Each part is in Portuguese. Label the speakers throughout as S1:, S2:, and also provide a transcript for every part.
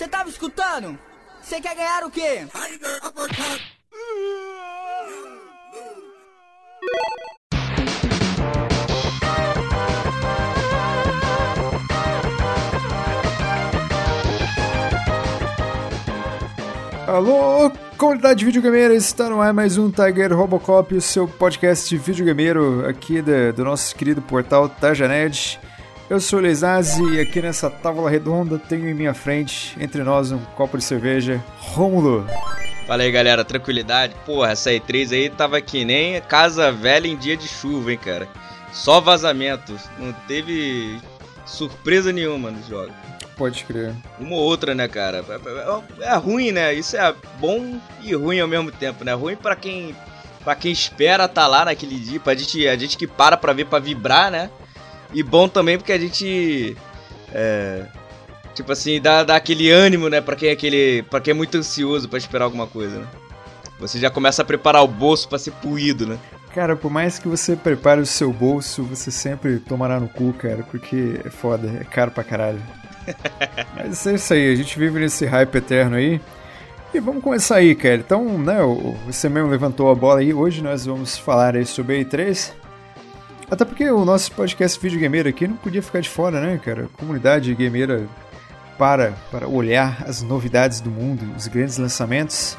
S1: Você tava escutando? Você quer ganhar o quê?
S2: Alô, comunidade de videogameira, está no ar mais um Tiger Robocop, o seu podcast de videogameiro aqui da- do nosso querido portal Tajaned. Eu sou o Lezazi e aqui nessa tábua redonda tenho em minha frente, entre nós, um copo de cerveja, Rômulo.
S3: Fala aí, galera, tranquilidade. Porra, essa E3 aí tava que nem casa velha em dia de chuva, hein, cara. Só vazamento. Não teve surpresa nenhuma nos jogos.
S2: Pode crer.
S3: Uma ou outra, né, cara? É- É ruim, né? Isso é bom e ruim ao mesmo tempo, né? Ruim pra quem para quem espera tá lá naquele dia, pra gente, a gente que para pra ver pra vibrar, né? E bom também porque a gente é, tipo assim, dá, dá aquele ânimo, né, pra quem é aquele, para quem é muito ansioso pra esperar alguma coisa, né? Você já começa a preparar o bolso pra ser puído, né?
S2: Cara, por mais que você prepare o seu bolso, você sempre tomará no cu, cara, porque é foda, é caro pra caralho. Mas é isso aí, a gente vive nesse hype eterno aí. E vamos começar aí, cara. Então, né, você mesmo levantou a bola aí. Hoje nós vamos falar aí sobre a E3. Até porque o nosso podcast Vídeo Gameiro aqui não podia ficar de fora, né, cara? A comunidade gameira para para olhar as novidades do mundo, os grandes lançamentos.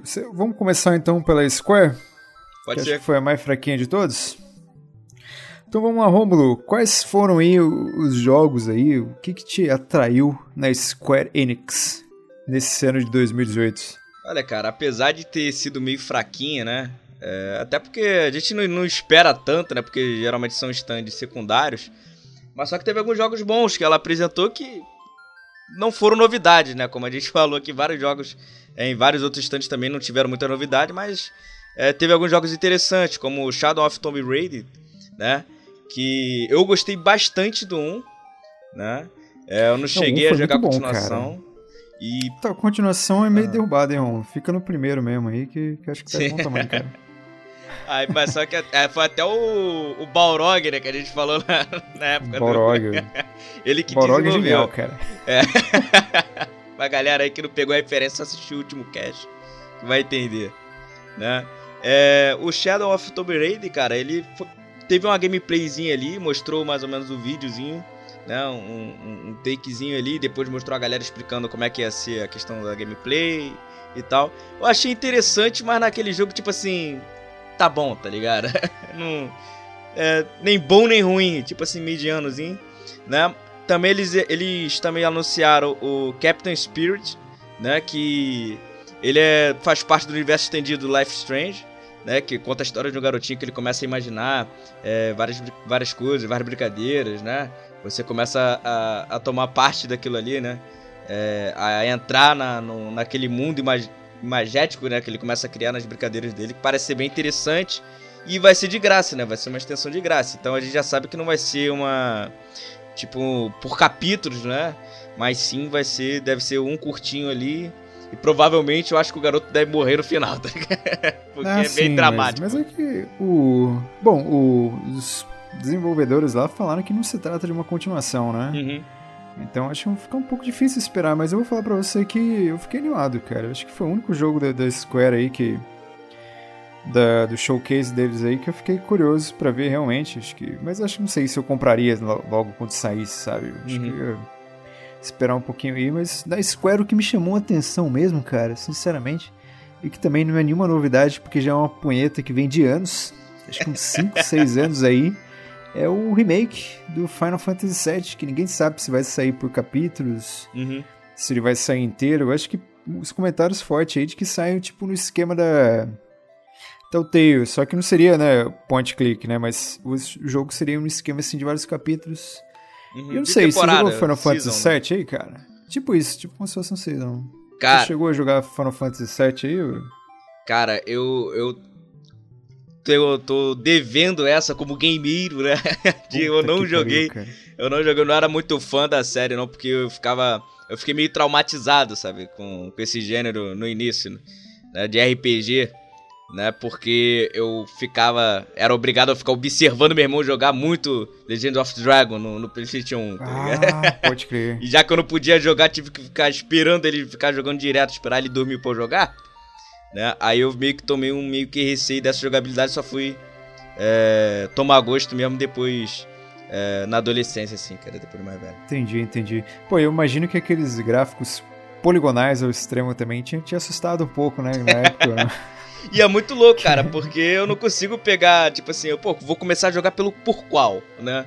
S2: Mas vamos começar então pela Square.
S3: Pode
S2: que acho
S3: ser.
S2: que foi a mais fraquinha de todos. Então vamos lá, Rômulo. Quais foram aí os jogos aí? O que, que te atraiu na Square Enix nesse ano de 2018?
S3: Olha, cara, apesar de ter sido meio fraquinha, né? é, até porque a gente não, não espera tanto, né? Porque geralmente são stands secundários. Mas só que teve alguns jogos bons que ela apresentou que não foram novidade, né? Como a gente falou aqui, vários jogos é, em vários outros stands também não tiveram muita novidade, mas é, teve alguns jogos interessantes, como o Shadow of Tomb Raider, né? Que eu gostei bastante do 1, né? É, eu não cheguei a
S2: foi
S3: jogar a
S2: muito bom,
S3: continuação. E
S2: Tá, a continuação é meio
S3: Ah.
S2: derrubada, hein? Fica no primeiro mesmo aí, que, que acho que tá
S3: Sim.
S2: bom tamanho, cara.
S3: Aí, mas só que é, foi até o, o Balrog, né, que a gente falou na, na época do-
S2: Balrog.
S3: Ele que
S2: Balrog é
S3: desenvolveu.
S2: genial, cara.
S3: pra galera aí que não pegou a referência, só assistiu o último cast, que vai entender, né? É, o Shadow of Tomb Raider, cara, ele fo- teve uma gameplayzinha ali, mostrou mais ou menos o videozinho, né? Um, um, um takezinho ali, depois mostrou a galera explicando como é que ia ser a questão da gameplay e tal. Eu achei interessante, mas naquele jogo, tipo assim, tá bom, tá ligado? Não, é, nem bom nem ruim, tipo assim, medianozinho, né? Também eles, eles também anunciaram o Captain Spirit, né? Que ele é, faz parte do universo estendido do Life Strange, né? Que conta a história de um garotinho que ele começa a imaginar é, várias, várias coisas, várias brincadeiras, né? Você começa a, a tomar parte daquilo ali, né? É, a entrar na, no, naquele mundo imag, imagético, né? Que ele começa a criar nas brincadeiras dele, que parece ser bem interessante. E vai ser de graça, né? Vai ser uma extensão de graça. Então a gente já sabe que não vai ser uma. Tipo, por capítulos, né? Mas sim vai ser. Deve ser um curtinho ali. E provavelmente eu acho que o garoto deve morrer no final, tá? Porque
S2: Ah,
S3: é
S2: sim,
S3: bem
S2: mas-
S3: dramático.
S2: Mas, é que o. Bom, o- os desenvolvedores lá falaram que não se trata de uma continuação, né?
S3: Uhum.
S2: Então acho que fica um pouco difícil esperar, mas eu vou falar pra você que eu fiquei animado, cara. Acho que foi o único jogo da, da Square aí que. Da, do showcase deles aí que eu fiquei curioso pra ver realmente. Acho que, mas acho que não sei se eu compraria lo- logo quando saísse, sabe? Acho
S3: Uhum.
S2: que eu esperar um pouquinho aí, mas da Square o que me chamou a atenção mesmo, cara, sinceramente, e que também não é nenhuma novidade, porque já é uma punheta que vem de anos, acho que uns 5, 6 anos aí, é o remake do Final Fantasy VII, que ninguém sabe se vai sair por capítulos,
S3: Uhum.
S2: se ele vai sair inteiro. Eu acho que os comentários fortes aí de que saem tipo no esquema da Telltale, só que não seria, né, point click, né, mas o jogo seria um esquema assim de vários capítulos.
S3: Uhum.
S2: Eu não
S3: De
S2: sei, você jogou Final Fantasy
S3: season, né?
S2: VII aí, cara? Tipo isso, tipo como se fosse um season.
S3: Cara,
S2: Você chegou a jogar Final Fantasy VII aí? ô?
S3: Cara, eu, eu. Eu tô devendo essa como gameiro, né? De eu não joguei. Pariu, eu não joguei, eu não era muito fã da série, não, porque eu ficava. Eu fiquei meio traumatizado, sabe, com, com esse gênero no início, né? De RPG né? Porque eu ficava. Era obrigado a ficar observando meu irmão jogar muito Legend of Dragon no, no PlayStation 1.
S2: Tá ah, pode crer.
S3: e já que eu não podia jogar, tive que ficar esperando ele ficar jogando direto, esperar ele dormir pra eu jogar. Né? Aí eu meio que tomei um meio que receio dessa jogabilidade, só fui é, tomar gosto mesmo depois. É, na adolescência, assim, cara, depois de mais velho.
S2: Entendi, entendi. Pô, eu imagino que aqueles gráficos poligonais ao extremo também tinha te assustado um pouco, né, na época. né?
S3: E é muito louco, cara, porque eu não consigo pegar, tipo assim, eu, pô, vou começar a jogar pelo por qual, né?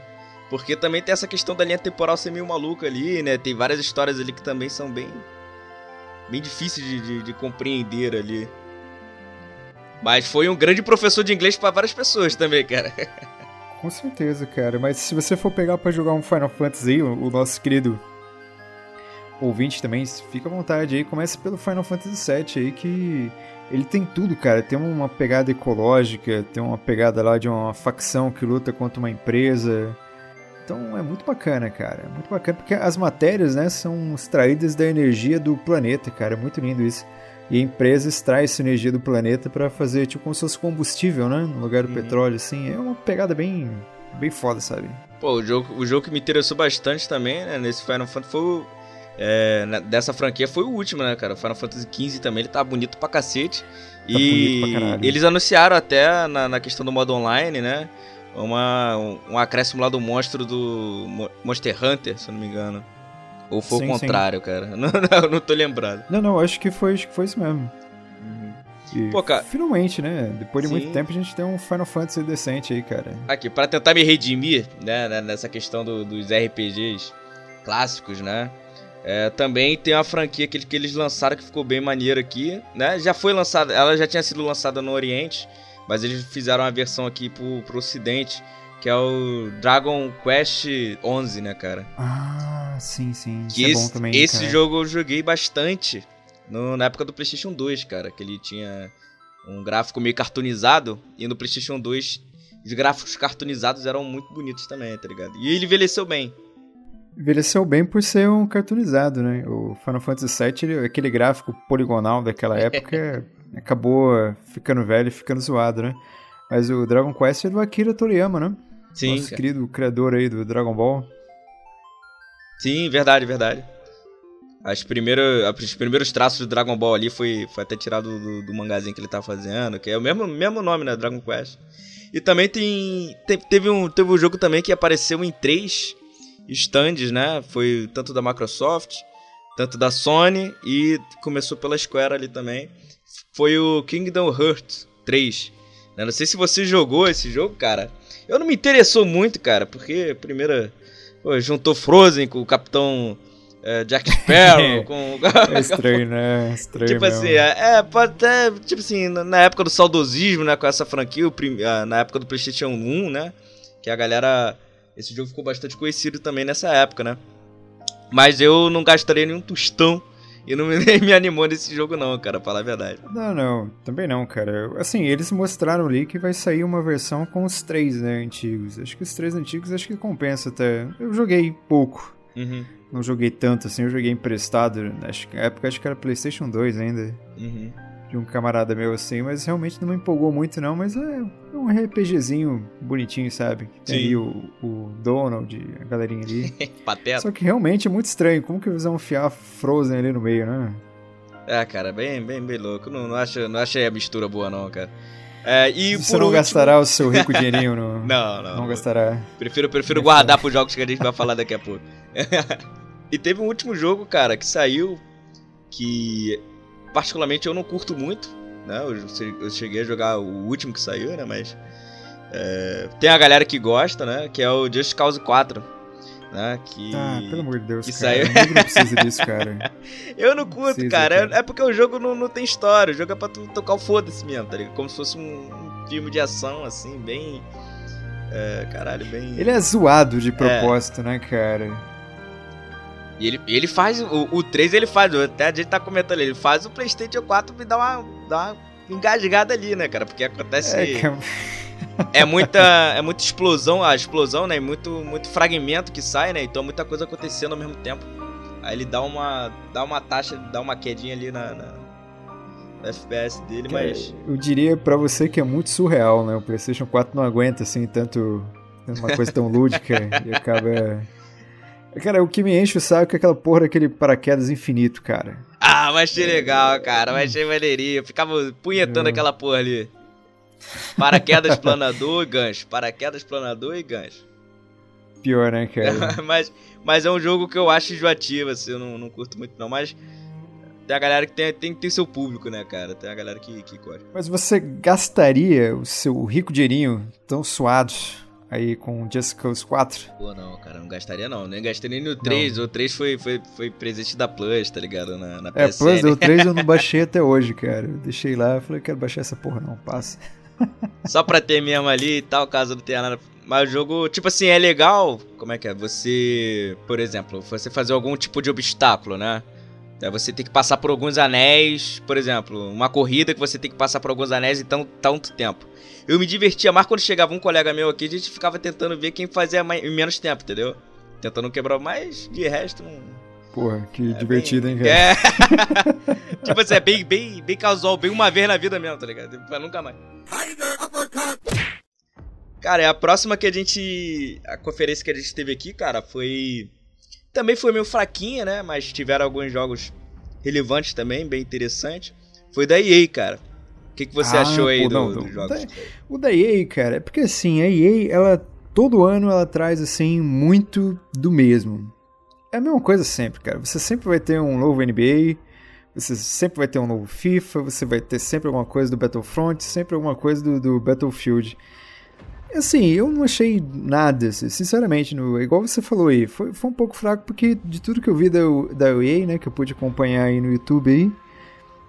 S3: Porque também tem essa questão da linha temporal ser meio maluca ali, né? Tem várias histórias ali que também são bem. Bem difíceis de, de, de compreender ali. Mas foi um grande professor de inglês para várias pessoas também, cara.
S2: Com certeza, cara. Mas se você for pegar para jogar um Final Fantasy, o nosso querido ouvinte também, fica à vontade aí. Comece pelo Final Fantasy VII aí, que ele tem tudo, cara. Tem uma pegada ecológica, tem uma pegada lá de uma facção que luta contra uma empresa. Então é muito bacana, cara. É muito bacana porque as matérias, né, são extraídas da energia do planeta, cara. É muito lindo isso. E a empresa extrai essa energia do planeta para fazer tipo como se fosse combustível, né, no lugar do uhum. petróleo, assim. É uma pegada bem bem foda, sabe?
S3: Pô, o jogo, o jogo que me interessou bastante também, né, nesse Final Fantasy foi o é, dessa franquia foi o último, né, cara? Final Fantasy XV também, ele tá bonito pra cacete. Tá e eles anunciaram até na, na, questão do modo online, né? Uma, um, acréscimo lá do monstro do Monster Hunter, se eu não me engano. Ou foi sim, o contrário, sim. cara? Não, não, não tô lembrado.
S2: Não, não, acho que foi, acho que foi isso mesmo. Uhum. E Pô, cara, finalmente, né? Depois de sim. muito tempo a gente tem um Final Fantasy decente aí, cara.
S3: Aqui, para tentar me redimir, né, nessa questão do, dos RPGs clássicos, né? É, também tem uma franquia que, que eles lançaram que ficou bem maneira aqui, né? Já foi lançada, ela já tinha sido lançada no Oriente, mas eles fizeram uma versão aqui pro, pro Ocidente, que é o Dragon Quest 11, né, cara?
S2: Ah, sim, sim.
S3: Que Isso é esse, também, esse jogo eu joguei bastante no, na época do PlayStation 2, cara, que ele tinha um gráfico meio cartoonizado e no PlayStation 2 os gráficos cartoonizados eram muito bonitos também, tá ligado? E ele envelheceu bem
S2: envelheceu bem por ser um cartoonizado, né? O Final Fantasy VII, ele, aquele gráfico poligonal daquela época, acabou ficando velho e ficando zoado, né? Mas o Dragon Quest é do Akira Toriyama, né?
S3: Sim.
S2: Nosso querido criador aí do Dragon Ball.
S3: Sim, verdade, verdade. As primeiras, os primeiros traços do Dragon Ball ali foi, foi até tirado do, do mangazinho que ele tá fazendo, que é o mesmo, mesmo nome, né? Dragon Quest. E também tem. Teve um, teve um jogo também que apareceu em 3 stands, né? Foi tanto da Microsoft, tanto da Sony e começou pela Square ali também. Foi o Kingdom Hearts 3. Né? Não sei se você jogou esse jogo, cara. Eu não me interessou muito, cara, porque primeira pô, juntou Frozen com o Capitão é, Jack Sparrow, com
S2: é estranho, né? É estranho
S3: tipo mesmo. assim, é, pode até, tipo assim, na época do saudosismo, né, com essa franquia, na época do PlayStation 1, né, que a galera esse jogo ficou bastante conhecido também nessa época, né? Mas eu não gastaria nenhum tostão e não me, me animou nesse jogo não, cara, pra falar a verdade.
S2: Não, não, também não, cara. Assim, eles mostraram ali que vai sair uma versão com os três, né, antigos. Acho que os três antigos acho que compensa até. Eu joguei pouco.
S3: Uhum.
S2: Não joguei tanto assim, eu joguei emprestado. Acho que na época acho que era PlayStation 2 ainda.
S3: Uhum
S2: de um camarada meu assim, mas realmente não me empolgou muito não, mas é um RPGzinho bonitinho, sabe? Tem ali o, o Donald, a galerinha ali.
S3: Pateta.
S2: Só que realmente é muito estranho, como que eles vão enfiar Frozen ali no meio, né?
S3: É, cara, bem, bem, bem louco. Não, não, acho, não achei a mistura boa não, cara. É, e
S2: Você não último... gastará o seu rico dinheirinho no...
S3: não, não.
S2: Não gastará.
S3: Prefiro, prefiro guardar pros jogos que a gente vai falar daqui a pouco. e teve um último jogo, cara, que saiu que particularmente eu não curto muito, né? Eu, cheguei a jogar o último que saiu, né? Mas é, tem a galera que gosta, né? Que é o Just Cause 4. Né, que,
S2: ah, pelo amor de Deus, que cara. Saiu... não precisa disso, cara.
S3: eu não curto, precisa, cara. cara. É porque o jogo não, não tem história. O jogo é pra tu tocar o foda-se mesmo, tá ligado? Como se fosse um, um filme de ação, assim, bem. É, caralho, bem.
S2: Ele é zoado de é. propósito, é. né, cara?
S3: E ele, ele faz, o, o 3 ele faz, até a gente tá comentando, ele faz o Playstation 4 me dar uma, dar uma engasgada ali, né, cara? Porque acontece.
S2: É, que...
S3: é muita, é muita explosão, a explosão, né? Muito, muito fragmento que sai, né? Então muita coisa acontecendo ao mesmo tempo. Aí ele dá uma, dá uma taxa, dá uma quedinha ali na, na, na FPS dele, mas.
S2: Eu diria para você que é muito surreal, né? O PlayStation 4 não aguenta assim tanto uma coisa tão lúdica e acaba. Cara, o que me enche o saco é aquela porra daquele paraquedas infinito, cara.
S3: Ah, mas achei legal, cara. Mas achei maneirinho. Eu ficava punhetando é. aquela porra ali. Paraquedas planador e gancho. Paraquedas planador e gancho.
S2: Pior, né, cara?
S3: mas, mas é um jogo que eu acho enjoativo, assim. Eu não, não curto muito, não. Mas tem a galera que tem, tem, tem seu público, né, cara? Tem a galera que, que gosta.
S2: Mas você gastaria o seu rico dinheirinho tão suado aí com Just Cause 4?
S3: Pô, não, cara, não gastaria não. Nem gastei nem no 3. Não. O 3 foi, foi, foi presente da Plus, tá ligado? Na, na
S2: é, Plus, o 3 eu não baixei até hoje, cara. Eu deixei lá, falei, quero baixar essa porra não, passa.
S3: Só pra ter mesmo ali e tal, caso não tenha nada. Mas o jogo, tipo assim, é legal. Como é que é? Você, por exemplo, você fazer algum tipo de obstáculo, né? Você tem que passar por alguns anéis, por exemplo, uma corrida que você tem que passar por alguns anéis em tão, tanto tempo. Eu me divertia mais quando chegava um colega meu aqui, a gente ficava tentando ver quem fazia mais, em menos tempo, entendeu? Tentando quebrar mais, de resto. Um...
S2: Porra, que é divertido,
S3: bem...
S2: hein, cara?
S3: É. tipo assim, é bem, bem, bem casual, bem uma vez na vida mesmo, tá ligado? Pra nunca mais. Cara, é a próxima que a gente. A conferência que a gente teve aqui, cara, foi. Também foi meio fraquinha, né? Mas tiveram alguns jogos relevantes também, bem interessantes. Foi da EA, cara que, que você ah, achou aí pô, do, não, do, do jogos?
S2: O da EA, cara, é porque assim, a EA, ela todo ano ela traz assim muito do mesmo. É a mesma coisa sempre, cara. Você sempre vai ter um novo NBA, você sempre vai ter um novo FIFA, você vai ter sempre alguma coisa do Battlefront, sempre alguma coisa do, do Battlefield. Assim, eu não achei nada, assim, sinceramente, no, igual você falou aí, foi, foi um pouco fraco porque de tudo que eu vi da, da EA, né, que eu pude acompanhar aí no YouTube aí,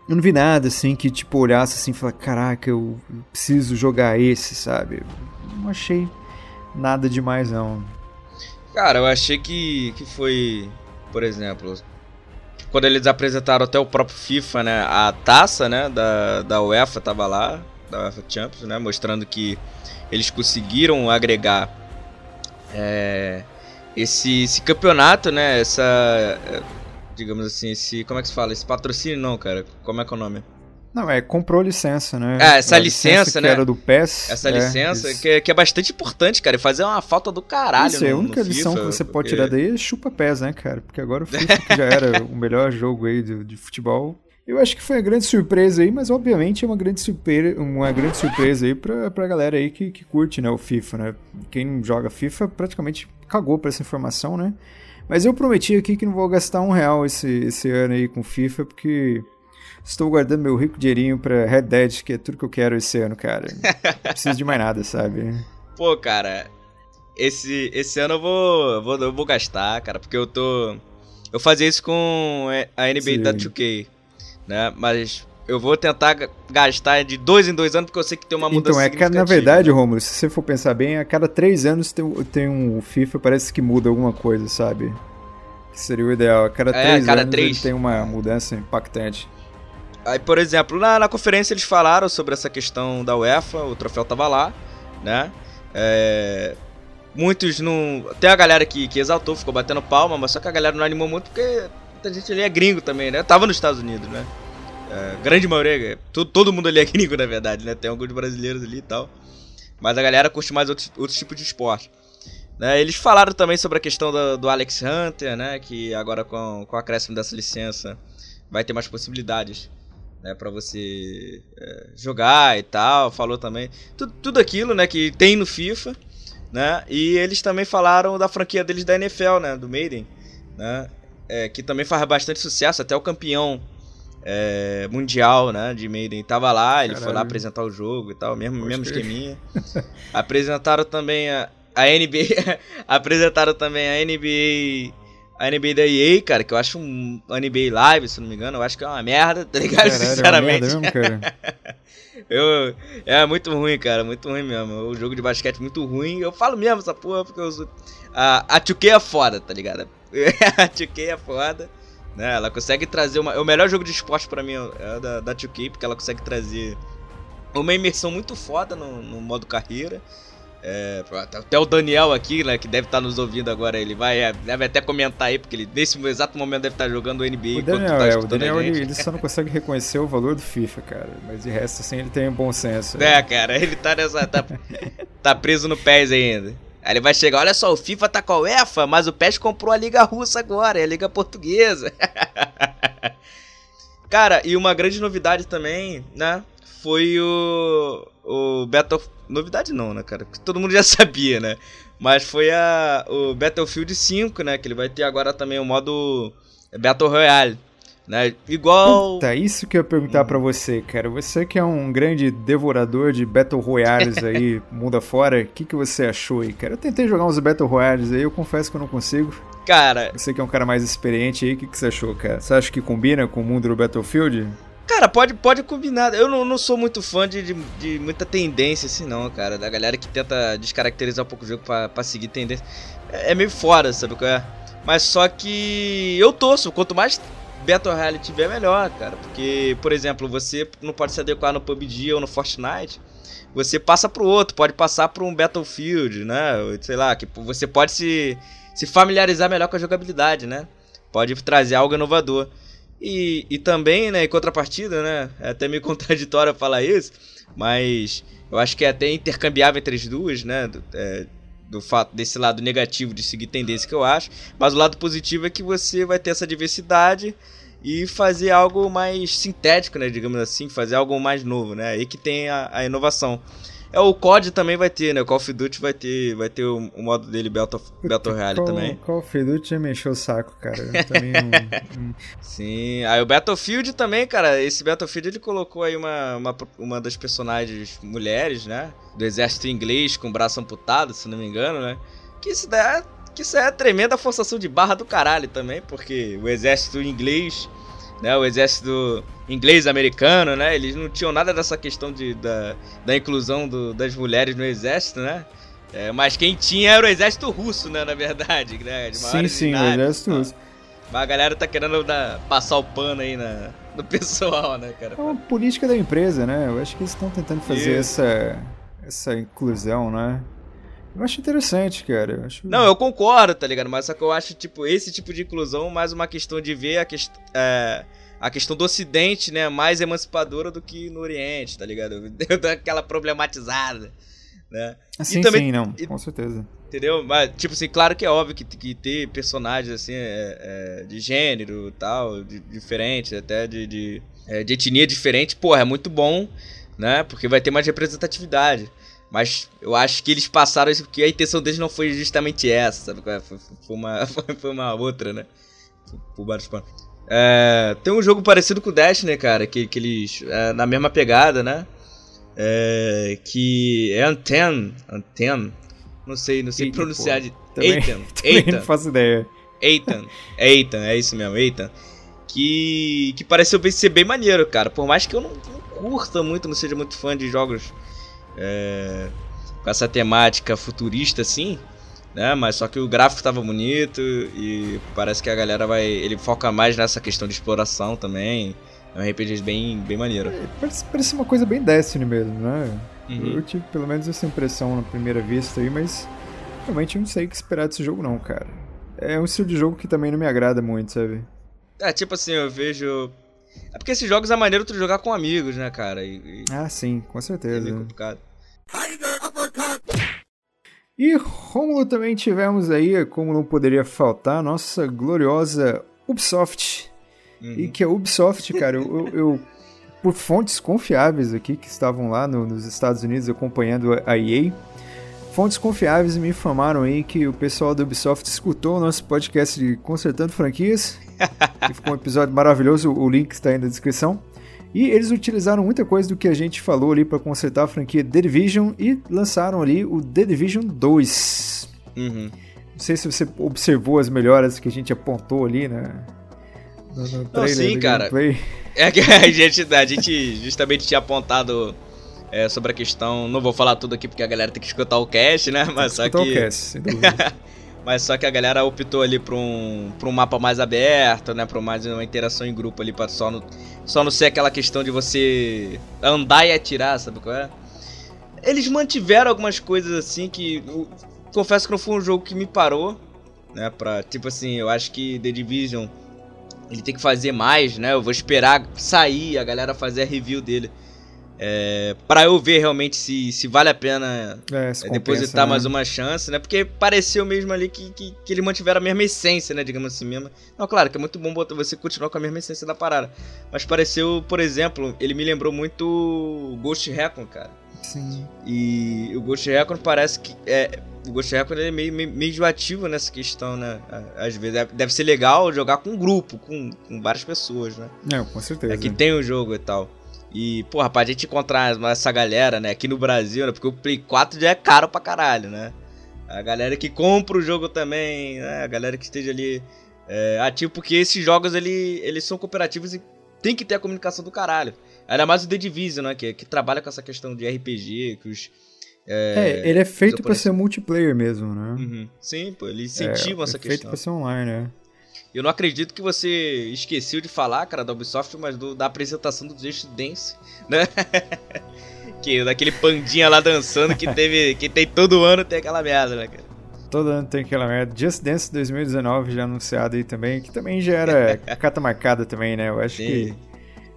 S2: eu não vi nada assim que tipo olhasse assim e falar, caraca, eu preciso jogar esse, sabe? Não achei nada demais não.
S3: Cara, eu achei que, que foi, por exemplo, quando eles apresentaram até o próprio FIFA, né, a taça, né, da, da UEFA tava lá, da UEFA Champions, né, mostrando que eles conseguiram agregar é, esse, esse campeonato, né, essa digamos assim, esse. Como é que se fala? Esse patrocínio não, cara. Como é que é o nome?
S2: Não, é, comprou licença, né?
S3: É, essa licença, licença, né?
S2: Que era do PES.
S3: Essa é, licença, que é, que é, bastante importante, cara. E fazer uma falta do caralho.
S2: Isso, no, é a única lição FIFA, que você porque... pode tirar daí é chupa PES, né, cara? Porque agora o FIFA, que já era o melhor jogo aí de, de futebol, eu acho que foi uma grande surpresa aí, mas obviamente é uma grande surpresa, uma grande surpresa aí pra, pra galera aí que, que curte, né, o FIFA, né? Quem joga FIFA praticamente cagou pra essa informação, né? Mas eu prometi aqui que não vou gastar um real esse, esse ano aí com FIFA, porque estou guardando meu rico dinheirinho pra Red Dead, que é tudo que eu quero esse ano, cara. Não preciso de mais nada, sabe?
S3: Pô, cara, esse, esse ano eu vou, eu vou, eu vou gastar, cara, porque eu tô. Eu fazia isso com a NBA Sim. da 2K, né? Mas eu vou tentar gastar de dois em dois anos, porque eu sei que tem uma mudança
S2: Então, é na verdade, Romulo, se você for pensar bem, a cada três anos tem, tem um FIFA, parece que muda alguma coisa, sabe? Que seria o ideal. A cada é, três cada anos três. tem uma mudança impactante.
S3: Aí, por exemplo, na, na conferência eles falaram sobre essa questão da UEFA, o troféu tava lá, né? É, muitos não. Tem a galera que, que exaltou, ficou batendo palma, mas só que a galera não animou muito porque muita gente ali é gringo também, né? Tava nos Estados Unidos, né? É, grande maioria, todo, todo mundo ali é gringo, na verdade, né? Tem alguns brasileiros ali e tal. Mas a galera curte mais outros, outros tipos de esporte. Né? Eles falaram também sobre a questão do, do Alex Hunter, né? Que agora com, com o acréscimo dessa licença vai ter mais possibilidades né, para você é, jogar e tal. Falou também tudo, tudo aquilo, né, que tem no FIFA, né? E eles também falaram da franquia deles da NFL, né, do Maiden, né? É, que também faz bastante sucesso, até o campeão é, mundial, né, de Maiden. Tava lá, ele Caralho. foi lá apresentar o jogo e tal, mesmo, mesmo esqueminha. apresentaram também a, a NBA, apresentaram também a NBA, a NBA da EA, cara, que eu acho um NBA Live, se não me engano, eu acho que é uma merda, tá ligado? Caralho, Sinceramente. É mesmo, cara. eu, é muito ruim, cara, muito ruim mesmo. O jogo de basquete muito ruim. Eu falo mesmo essa porra porque eu, a, a 2K é foda, tá ligado? a 2K é foda Né? Ela consegue trazer uma. O melhor jogo de esporte para mim é da, da 2K, porque ela consegue trazer uma imersão muito foda no, no modo carreira. É, até o Daniel aqui, né, que deve estar tá nos ouvindo agora, ele vai é, deve até comentar aí, porque ele nesse exato momento deve estar tá jogando o NBA.
S2: O Daniel, tá é, o Daniel ele, ele, só não consegue reconhecer o valor do FIFA, cara. Mas de resto, assim, ele tem um bom senso.
S3: É, cara, ele tá nessa. tá, tá preso no PES ainda. Aí ele vai chegar, olha só, o FIFA tá com a UEFA, mas o PES comprou a Liga Russa agora, é a Liga Portuguesa. cara, e uma grande novidade também, né? Foi o. O Battle Novidade não, né, cara? Porque todo mundo já sabia, né? Mas foi a, o Battlefield 5, né? Que ele vai ter agora também o modo Battle Royale. Né? Igual.
S2: Puta, isso que eu ia perguntar para você, cara. Você que é um grande devorador de Battle Royales aí, mundo afora, o que, que você achou aí, cara? Eu tentei jogar uns Battle Royales aí, eu confesso que eu não consigo.
S3: Cara.
S2: Você que é um cara mais experiente aí, o que, que você achou, cara? Você acha que combina com o mundo do Battlefield?
S3: Cara, pode, pode combinar. Eu não, não sou muito fã de, de, de, muita tendência, assim, não, cara. Da galera que tenta descaracterizar um pouco o jogo pra, pra seguir tendência. É, é meio fora, sabe qual é? Mas só que eu torço. Quanto mais Battle Royale tiver, melhor, cara. Porque, por exemplo, você não pode se adequar no PUBG ou no Fortnite. Você passa pro outro, pode passar para um Battlefield, né? Sei lá, que você pode se, se familiarizar melhor com a jogabilidade, né? Pode trazer algo inovador. E, e também, né, em contrapartida, né, é até meio contraditório falar isso, mas eu acho que é até intercambiável entre as duas, né, é, do fato desse lado negativo de seguir tendência que eu acho, mas o lado positivo é que você vai ter essa diversidade e fazer algo mais sintético, né, digamos assim, fazer algo mais novo, né, aí que tem a, a inovação. É, o COD também vai ter, né? O Call of Duty vai ter, vai ter o, o modo dele Battle, Battle Royale
S2: Call,
S3: também.
S2: Call of Duty já me encheu o saco, cara. também não,
S3: Sim, aí o Battlefield também, cara. Esse Battlefield ele colocou aí uma, uma, uma das personagens mulheres, né? Do exército inglês com o braço amputado, se não me engano, né? Que isso daí é, que isso é tremenda forçação de barra do caralho também, porque o exército inglês né, o exército inglês americano, né? Eles não tinham nada dessa questão de, da, da inclusão do, das mulheres no exército, né? É, mas quem tinha era o exército russo, né? Na verdade, né?
S2: sim, sim, o exército russo.
S3: Mas a galera tá querendo dar, passar o pano aí na, no pessoal, né, cara?
S2: É uma política da empresa, né? Eu acho que eles estão tentando fazer essa, essa inclusão, né? Eu acho interessante, cara. Eu acho...
S3: Não, eu concordo, tá ligado? Mas só que eu acho, tipo, esse tipo de inclusão mais uma questão de ver a, quest é, a questão do Ocidente, né? Mais emancipadora do que no Oriente, tá ligado? Deu aquela problematizada, né?
S2: Sim, também, sim, não, com certeza.
S3: Entendeu? Mas, tipo assim, claro que é óbvio que, que ter personagens, assim, é, é, de gênero tal, de, diferente, até de, de, é, de etnia diferente, porra, é muito bom, né? Porque vai ter mais representatividade. Mas eu acho que eles passaram isso porque a intenção deles não foi justamente essa, sabe? Foi, foi, uma, foi uma outra, né? Por vários É, tem um jogo parecido com o Dash, né, cara? Que, que eles. É, na mesma pegada, né? É, que é Anten. Anten. Não sei, não sei Eita, pronunciar de.
S2: Eitan. Eitan. Não faço ideia.
S3: Eitan. Eitan, é isso mesmo, Eitan. Que, que pareceu ser bem maneiro, cara. Por mais que eu não, não curta muito, não seja muito fã de jogos é, com essa temática futurista assim, né? Mas só que o gráfico tava bonito e parece que a galera vai. Ele foca mais nessa questão de exploração também. É um RPG bem, bem maneiro. É,
S2: parece, parece uma coisa bem Destiny mesmo, né? Uhum. Eu tive pelo menos essa impressão na primeira vista aí, mas realmente não sei o que esperar desse jogo não, cara. É um estilo de jogo que também não me agrada muito, sabe?
S3: É, tipo assim, eu vejo é porque esses jogos é maneiro tu jogar com amigos, né, cara? E, e...
S2: Ah, sim, com certeza. É meio complicado. E Romulo também tivemos aí, como não poderia faltar, nossa gloriosa Ubisoft. Uhum. E que a Ubisoft, cara, eu, eu, por fontes confiáveis aqui que estavam lá no, nos Estados Unidos acompanhando a EA, fontes confiáveis me informaram aí que o pessoal da Ubisoft escutou o nosso podcast de Consertando Franquias. que ficou um episódio maravilhoso, o link está aí na descrição. E eles utilizaram muita coisa do que a gente falou ali para consertar a franquia The Division e lançaram ali o The Division 2.
S3: Uhum.
S2: Não sei se você observou as melhoras que a gente apontou ali, né?
S3: No, no Não, sim, cara. Gameplay. É que a gente, a gente justamente tinha apontado é, sobre a questão. Não vou falar tudo aqui porque a galera tem que escutar o cast, né? Mas só que.
S2: O cast, sem dúvida.
S3: Mas só que a galera optou ali pra um, pra um mapa mais aberto, né? Pra mais uma interação em grupo ali, pra só não, só não ser aquela questão de você andar e atirar, sabe qual é? Eles mantiveram algumas coisas assim que. Eu, confesso que não foi um jogo que me parou, né? Pra, tipo assim, eu acho que The Division ele tem que fazer mais, né? Eu vou esperar sair, a galera fazer a review dele. É, para eu ver realmente se, se vale a pena é, é, depositar né? mais uma chance, né? Porque pareceu mesmo ali que, que, que eles mantiveram a mesma essência, né? Digamos assim mesmo. Não, claro que é muito bom você continuar com a mesma essência da parada. Mas pareceu, por exemplo, ele me lembrou muito Ghost Recon, cara.
S2: Sim.
S3: E o Ghost Recon parece que. É, o Ghost Recon é meio, meio, meio enjoativo nessa questão, né? Às vezes deve ser legal jogar com um grupo, com, com várias pessoas, né?
S2: É, com certeza.
S3: É que tem o um jogo e tal. E, pô, rapaz, a gente encontrar essa galera, né, aqui no Brasil, né, porque o Play 4 já é caro pra caralho, né? A galera que compra o jogo também, né, a galera que esteja ali é, ativo, porque esses jogos, ele, eles são cooperativos e tem que ter a comunicação do caralho. Ainda mais o The Division, né, que, que trabalha com essa questão de RPG, que os...
S2: É, é ele é feito para ser multiplayer mesmo, né?
S3: Uhum. Sim, pô, ele incentiva
S2: é,
S3: essa
S2: é
S3: questão.
S2: feito pra ser online, né?
S3: Eu não acredito que você esqueceu de falar, cara, da Ubisoft, mas do, da apresentação do Just Dance, né? que daquele pandinha lá dançando que teve, que tem todo ano tem aquela merda, né, cara?
S2: Todo ano tem aquela merda. Just Dance 2019 já anunciado aí também, que também já era carta marcada também, né? Eu acho Sim. que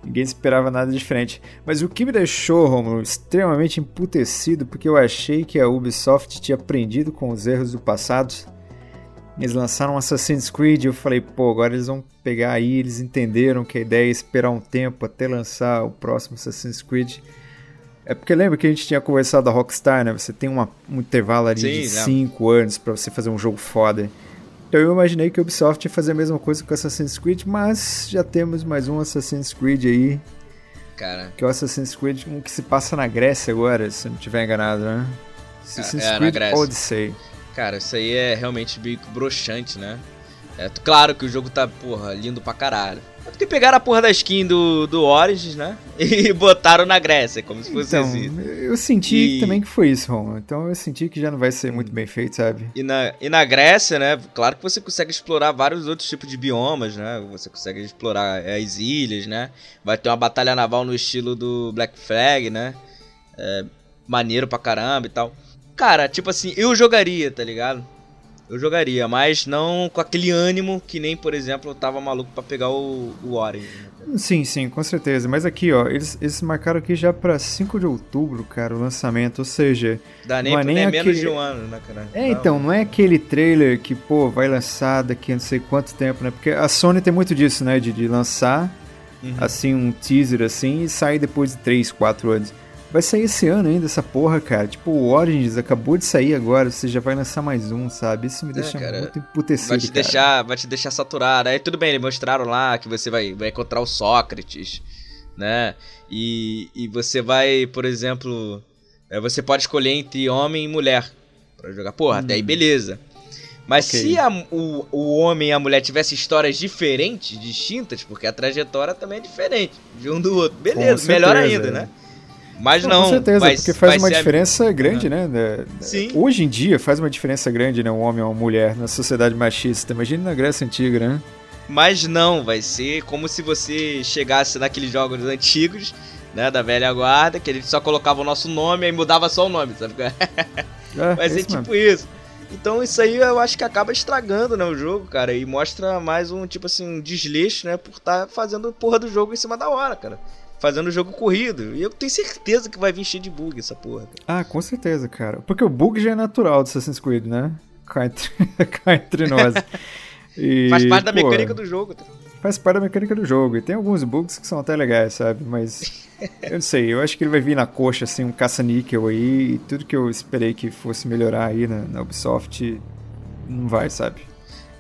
S2: ninguém esperava nada diferente. Mas o que me deixou, Romulo, extremamente emputecido, porque eu achei que a Ubisoft tinha aprendido com os erros do passado eles lançaram Assassin's Creed e eu falei, pô, agora eles vão pegar aí, eles entenderam que a ideia é esperar um tempo até lançar o próximo Assassin's Creed. É porque lembra que a gente tinha conversado da Rockstar, né? Você tem uma, um intervalo ali Sim, de 5 anos para você fazer um jogo foda. Então eu imaginei que a Ubisoft ia fazer a mesma coisa com Assassin's Creed, mas já temos mais um Assassin's Creed aí.
S3: Cara.
S2: Que é o Assassin's Creed, um que se passa na Grécia agora, se não estiver enganado, né?
S3: Assassin's é, Creed Odyssey. Cara, isso aí é realmente meio broxante, né? É claro que o jogo tá, porra, lindo pra caralho. Tanto que pegaram a porra da skin do, do Origins, né? E botaram na Grécia, como se fosse
S2: então,
S3: assim.
S2: Eu senti e... também que foi isso, Ron. Então eu senti que já não vai ser muito bem feito, sabe?
S3: E na, e na Grécia, né? Claro que você consegue explorar vários outros tipos de biomas, né? Você consegue explorar as ilhas, né? Vai ter uma batalha naval no estilo do Black Flag, né? É, maneiro pra caramba e tal. Cara, tipo assim, eu jogaria, tá ligado? Eu jogaria, mas não com aquele ânimo que nem, por exemplo, eu tava maluco para pegar o, o.
S2: Né, sim, sim, com certeza. Mas aqui, ó, eles, eles marcaram aqui já pra 5 de outubro, cara, o lançamento. Ou seja.
S3: Dá nem,
S2: não é
S3: nem aquele... menos de um ano, né, cara?
S2: É, então, não é aquele trailer que, pô, vai lançar daqui a não sei quanto tempo, né? Porque a Sony tem muito disso, né? De, de lançar, uhum. assim, um teaser assim e sair depois de 3, 4 anos. Vai sair esse ano ainda essa porra, cara. Tipo, o Origins acabou de sair agora, você já vai lançar mais um, sabe? Isso me é, deixa é, muito emputecido,
S3: vai te
S2: cara.
S3: deixar Vai te deixar saturado. Aí tudo bem, eles mostraram lá que você vai, vai encontrar o Sócrates, né? E, e você vai, por exemplo... É, você pode escolher entre homem e mulher para jogar. Porra, hum. até aí hum. beleza. Mas okay. se a, o, o homem e a mulher tivessem histórias diferentes, distintas, porque a trajetória também é diferente de um do outro, beleza, melhor ainda, né? Mas não.
S2: Com certeza, vai, porque faz uma diferença a... grande, uhum. né? Sim. Hoje em dia faz uma diferença grande, né? Um homem ou uma mulher na sociedade machista. Imagina na Grécia Antiga, né?
S3: Mas não, vai ser como se você chegasse naqueles jogos antigos, né? Da velha guarda, que ele só colocava o nosso nome e mudava só o nome, sabe? É, vai ser tipo mesmo. isso. Então isso aí eu acho que acaba estragando, né, o jogo, cara, e mostra mais um, tipo assim, um desleixo, né, por estar tá fazendo porra do jogo em cima da hora, cara fazendo o jogo corrido. E eu tenho certeza que vai vir cheio de bug essa porra.
S2: Ah, com certeza, cara. Porque o bug já é natural do Assassin's Creed, né? Cá entre, cá entre nós.
S3: E, faz parte da mecânica do jogo. Tá?
S2: Faz parte da mecânica do jogo. E tem alguns bugs que são até legais, sabe? Mas eu não sei, eu acho que ele vai vir na coxa, assim, um caça-níquel aí. E tudo que eu esperei que fosse melhorar aí na, na Ubisoft não vai, sabe?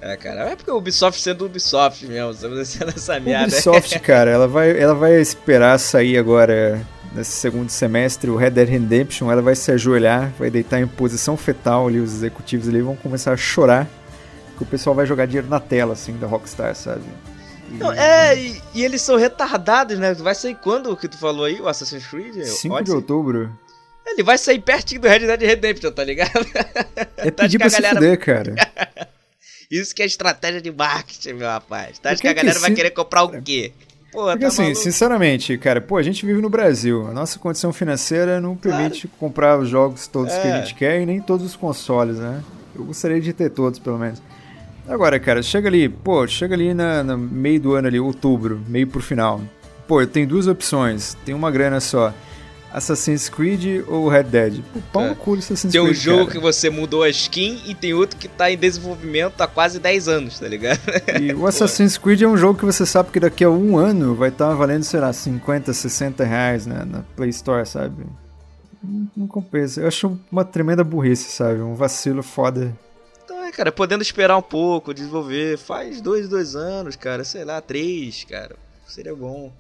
S3: É, cara, é porque o Ubisoft sendo Ubisoft mesmo, sendo essa merda.
S2: Ubisoft, cara, ela vai, ela vai esperar sair agora nesse segundo semestre o Red Dead Redemption, ela vai se ajoelhar, vai deitar em posição fetal ali, os executivos ali vão começar a chorar, que o pessoal vai jogar dinheiro na tela, assim, da Rockstar, sabe?
S3: Não, é, e, e, eles são retardados, né? Vai sair quando que tu falou aí, o Assassin's Creed?
S2: 5 de outubro.
S3: Ele vai sair pertinho do Red Dead Redemption, tá ligado?
S2: É pedir pra galera... se fuder, cara.
S3: Isso que é estratégia de marketing, meu rapaz. Tu acha que a galera vai querer comprar o quê?
S2: Pô, Porque tá assim, maluco. sinceramente, cara, pô, a gente vive no Brasil. A nossa condição financeira não permite claro. comprar os jogos todos é. que a é. gente quer e nem todos os consoles, né? Eu gostaria de ter todos, pelo menos. Agora, cara, chega ali, pô, chega ali na, no meio do ano ali, outubro, meio pro final. Pô, eu tenho duas opções, tem uma grana só. Assassin's Creed ou Red Dead? Pô, pau no é. cu Assassin's
S3: tem
S2: Creed.
S3: Tem um jogo
S2: cara.
S3: que você mudou a skin e tem outro que tá em desenvolvimento há quase 10 anos, tá ligado?
S2: E o Assassin's Creed é um jogo que você sabe que daqui a um ano vai estar tá valendo, sei lá, 50, 60 reais né, na Play Store, sabe? Não, não compensa. Eu acho uma tremenda burrice, sabe? Um vacilo foda.
S3: Então é, cara, podendo esperar um pouco, desenvolver, faz dois, dois anos, cara, sei lá, três, cara. Seria bom.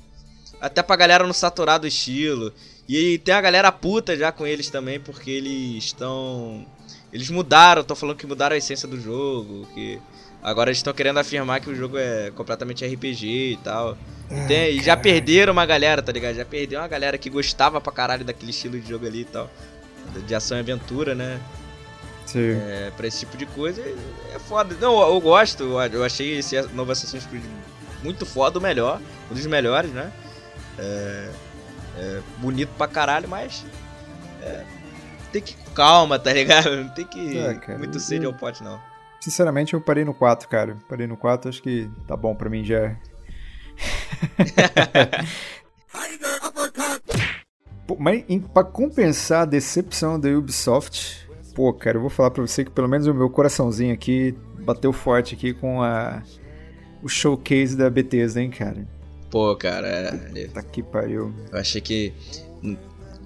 S3: Até pra galera não saturar do estilo. E tem a galera puta já com eles também, porque eles estão. Eles mudaram, tô falando que mudaram a essência do jogo, que agora eles estão querendo afirmar que o jogo é completamente RPG e tal. E, tem, e já perderam uma galera, tá ligado? Já perdeu uma galera que gostava pra caralho daquele estilo de jogo ali e tal. De ação e aventura, né?
S2: Sim.
S3: É, pra esse tipo de coisa é foda. Não, eu gosto, eu achei esse novo Assassin's Creed muito foda, o melhor, um dos melhores, né? É, é, bonito pra caralho, mas. É, tem que calma, tá ligado? Não tem que é, cara, muito sede ao pote, não.
S2: Sinceramente, eu parei no 4, cara. Parei no 4, acho que tá bom pra mim já. Pô, mas em, pra compensar a decepção da Ubisoft, pô, cara, eu vou falar pra você que pelo menos o meu coraçãozinho aqui bateu forte aqui com a o showcase da Bethesda, hein, cara.
S3: Pô, cara.
S2: Tá que pariu.
S3: Eu achei que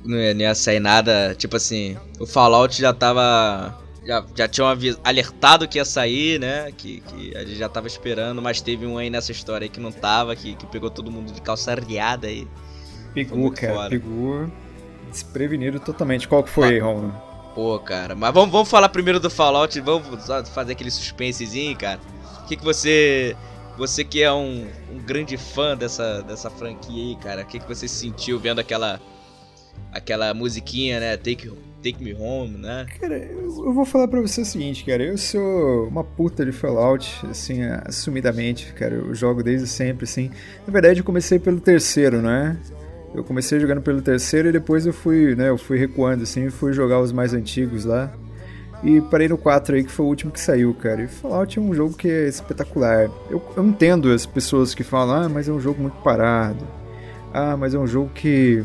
S3: não ia, não ia sair nada. Tipo assim, o Fallout já tava. Já, já tinham alertado que ia sair, né? Que, que a gente já tava esperando, mas teve um aí nessa história aí que não tava, que, que pegou todo mundo de calça riada aí.
S2: Pegou, cara, fora. pegou desprevenido totalmente. Qual que foi, ah, Romulo?
S3: Pô, cara, mas vamos, vamos falar primeiro do Fallout, vamos fazer aquele suspensezinho, cara. O que, que você você que é um, um grande fã dessa, dessa franquia aí, cara, o que, que você sentiu vendo aquela aquela musiquinha, né? Take, Take Me Home, né?
S2: Cara, eu, eu vou falar pra você o seguinte, cara. Eu sou uma puta de Fallout, assim, assumidamente, cara. Eu jogo desde sempre, assim. Na verdade, eu comecei pelo terceiro, né? Eu comecei jogando pelo terceiro e depois eu fui, né? Eu fui recuando, assim, fui jogar os mais antigos lá. E parei no 4 aí, que foi o último que saiu, cara. E Fallout é um jogo que é espetacular. Eu, eu entendo as pessoas que falam, ah, mas é um jogo muito parado. Ah, mas é um jogo que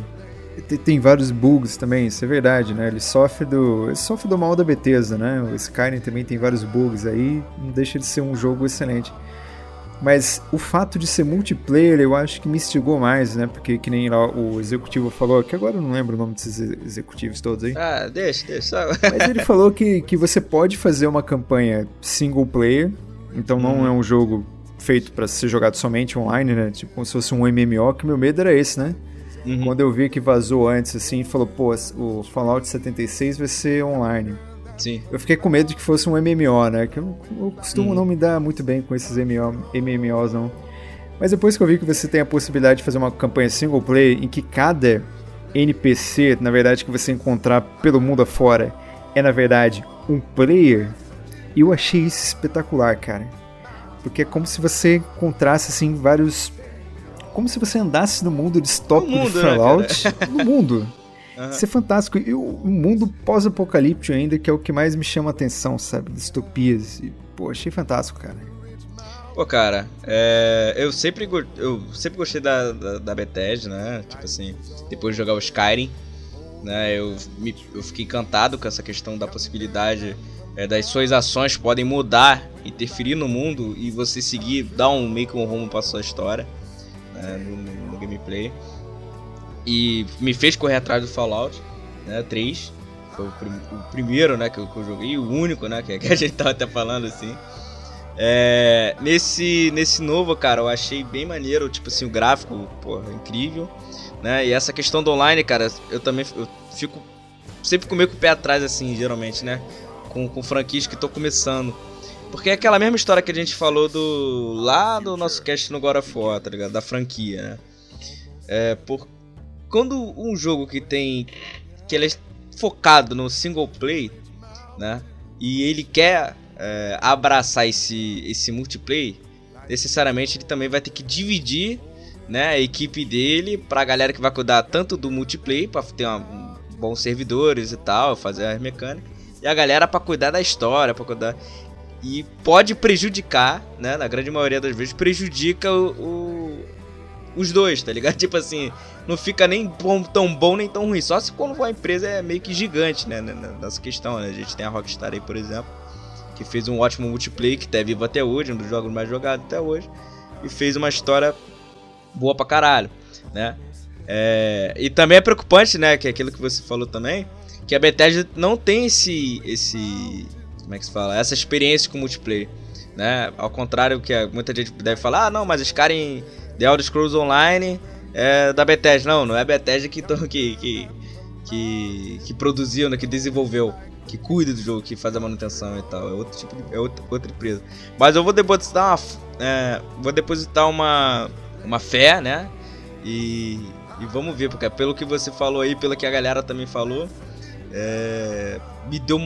S2: tem, vários bugs também, isso é verdade, né? Ele sofre do, ele sofre do mal da Bethesda, né? O Skyrim também tem vários bugs aí, não deixa de ser um jogo excelente. Mas o fato de ser multiplayer eu acho que me instigou mais, né? Porque que nem lá o executivo falou, que agora eu não lembro o nome desses executivos todos aí.
S3: Ah, deixa, deixa.
S2: Mas ele falou que, que você pode fazer uma campanha single player, então não hum. é um jogo feito para ser jogado somente online, né? Tipo como se fosse um MMO, que meu medo era esse, né? Uhum. Quando eu vi que vazou antes, assim, falou, pô, o Fallout 76 vai ser online.
S3: Sim.
S2: Eu fiquei com medo de que fosse um MMO, né? Que eu, eu costumo hum. não me dar muito bem com esses MMO, MMOs, não. Mas depois que eu vi que você tem a possibilidade de fazer uma campanha single player em que cada NPC, na verdade, que você encontrar pelo mundo afora, é na verdade um player, eu achei isso espetacular, cara. Porque é como se você encontrasse assim vários como se você andasse no mundo distópico
S3: mundo,
S2: de né, Fallout, né, no mundo. Uhum. Isso é fantástico. E o, o mundo pós-apocalíptico ainda, que é o que mais me chama a atenção, sabe? Distopias. E, pô, achei fantástico, cara.
S3: Pô, cara, é, eu, sempre, eu sempre gostei da, da, da Bethesda, né? Tipo assim, depois de jogar o Skyrim, né? Eu, me, eu fiquei encantado com essa questão da possibilidade é, das suas ações podem mudar, interferir no mundo e você seguir, dar um meio que um rumo pra sua história né, no, no, no gameplay e me fez correr atrás do Fallout, né, 3. Foi o, prim o primeiro, né, que eu, que eu, joguei, o único, né, que, que, a gente tava até falando assim. É, nesse, nesse novo, cara, eu achei bem maneiro, tipo assim, o gráfico, porra, incrível, né, e essa questão do online, cara, eu também eu fico sempre com o pé atrás, assim, geralmente, né, com, com franquias que tô começando. Porque é aquela mesma história que a gente falou do lá do nosso cast no God of War, tá ligado? Da franquia, né? É, por, quando um jogo que tem. que ele é focado no single play, né? E ele quer é, abraçar esse, esse multiplayer, necessariamente ele também vai ter que dividir né, a equipe dele pra galera que vai cuidar tanto do multiplayer, pra ter uma, um, bons servidores e tal, fazer as mecânicas, e a galera para cuidar da história, para cuidar. E pode prejudicar, né? Na grande maioria das vezes, prejudica o, o, os dois, tá ligado? Tipo assim, não fica nem tão bom nem tão ruim. Só se quando a empresa é meio que gigante, né? Nessa questão, né? A gente tem a Rockstar aí, por exemplo, que fez um ótimo multiplayer, que tá vivo até hoje, um dos jogos mais jogados até hoje, e fez uma história boa pra caralho, né? É, e também é preocupante, né? Que é aquilo que você falou também, que a Bethesda não tem esse, esse, como é que se fala, essa experiência com multiplayer, né? Ao contrário que muita gente deve falar, ah, não, mas Skyrim The Elder Scrolls Online é da Bethesda. Não, não é a Bethesda que, que, que, que, produziu, né, que desenvolveu, que cuida do jogo, que faz a manutenção e tal. É outro tipo de, é outra, outra empresa. Mas eu vou depositar uma, é, vou depositar uma, uma fé, né? E, e vamos ver, porque pelo que você falou aí, pelo que a galera também falou, é, me deu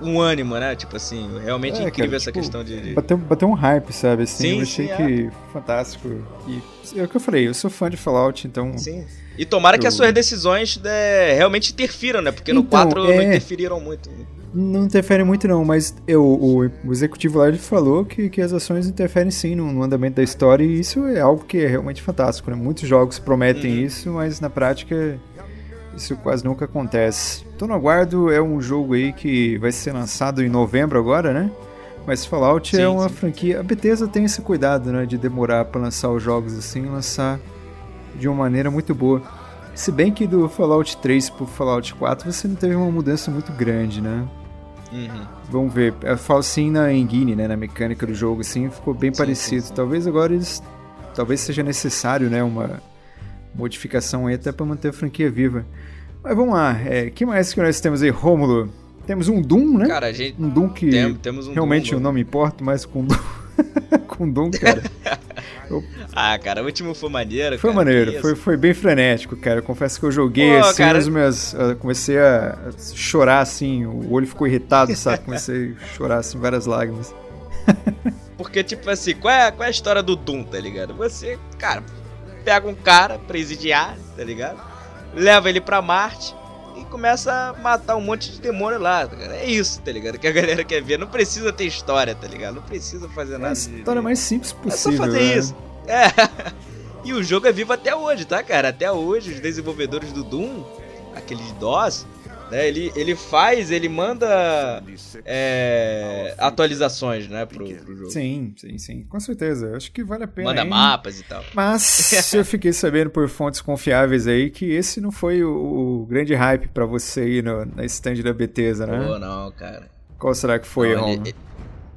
S3: um, ânimo, né? Tipo assim, realmente é, incrível cara, essa tipo, questão de. de...
S2: Bateu, bateu um hype, sabe? Assim, sim, eu achei sim, que é. fantástico. E é o que eu falei, eu sou fã de Fallout, então.
S3: Sim. E tomara eu... que as suas decisões é, realmente interfiram, né? Porque então, no 4 é... não interferiram muito.
S2: Não interfere muito não, mas eu, o, o executivo lá ele falou que, que as ações interferem sim no, no, andamento da história e isso é algo que é realmente fantástico, né? Muitos jogos prometem uhum. isso, mas na prática isso quase nunca acontece. Tô no aguardo, é um jogo aí que vai ser lançado em novembro agora, né? Mas Fallout é sim, é uma sim. franquia. A Bethesda tem esse cuidado, né? De demorar para lançar os jogos assim, lançar de uma maneira muito boa. Se bem que do Fallout 3 pro Fallout 4 você não teve uma mudança muito grande, né? Uhum. Vamos ver. Eu falo assim na engine, né? Na mecânica do jogo, assim, ficou bem sim, parecido. Talvez agora eles. Talvez seja necessário, né? Uma modificação aí até para manter a franquia viva. Mas vamos lá, é, que mais que nós temos aí, Rômulo? Temos um Doom, né?
S3: Cara, a gente...
S2: Um Doom que tem, temos um realmente Doom, eu não me importo mais com Doom. com Doom, cara.
S3: eu... Ah, cara, o último foi maneiro.
S2: Foi
S3: cara,
S2: maneiro, foi, foi bem frenético, cara. Eu confesso que eu joguei Pô, assim, cara... os meus. Eu comecei a chorar assim, o olho ficou irritado, sabe? Comecei a chorar assim, várias lágrimas.
S3: Porque, tipo assim, qual é, qual é a história do Doom, tá ligado? Você, cara, pega um cara presidiário, tá ligado? Leva ele pra Marte e começa a matar um monte de demônio lá, tá É isso, tá ligado? Que a galera quer ver. Não precisa ter história, tá ligado? Não precisa fazer nada. É a
S2: história mais simples possível. É
S3: só fazer
S2: né?
S3: isso. É. E o jogo é vivo até hoje, tá, cara? Até hoje, os desenvolvedores do Doom, aqueles DOS, né? Ele, ele faz, ele manda é, atualizações, né, pro, pro, jogo.
S2: Sim, sim, sim, com certeza. Acho que vale a pena.
S3: Manda
S2: hein?
S3: mapas e tal.
S2: Mas eu fiquei sabendo por fontes confiáveis aí que esse não foi o, o grande hype para você aí no, na stand da Bethesda, né?
S3: Pô, não, cara.
S2: Qual será que foi, Ron?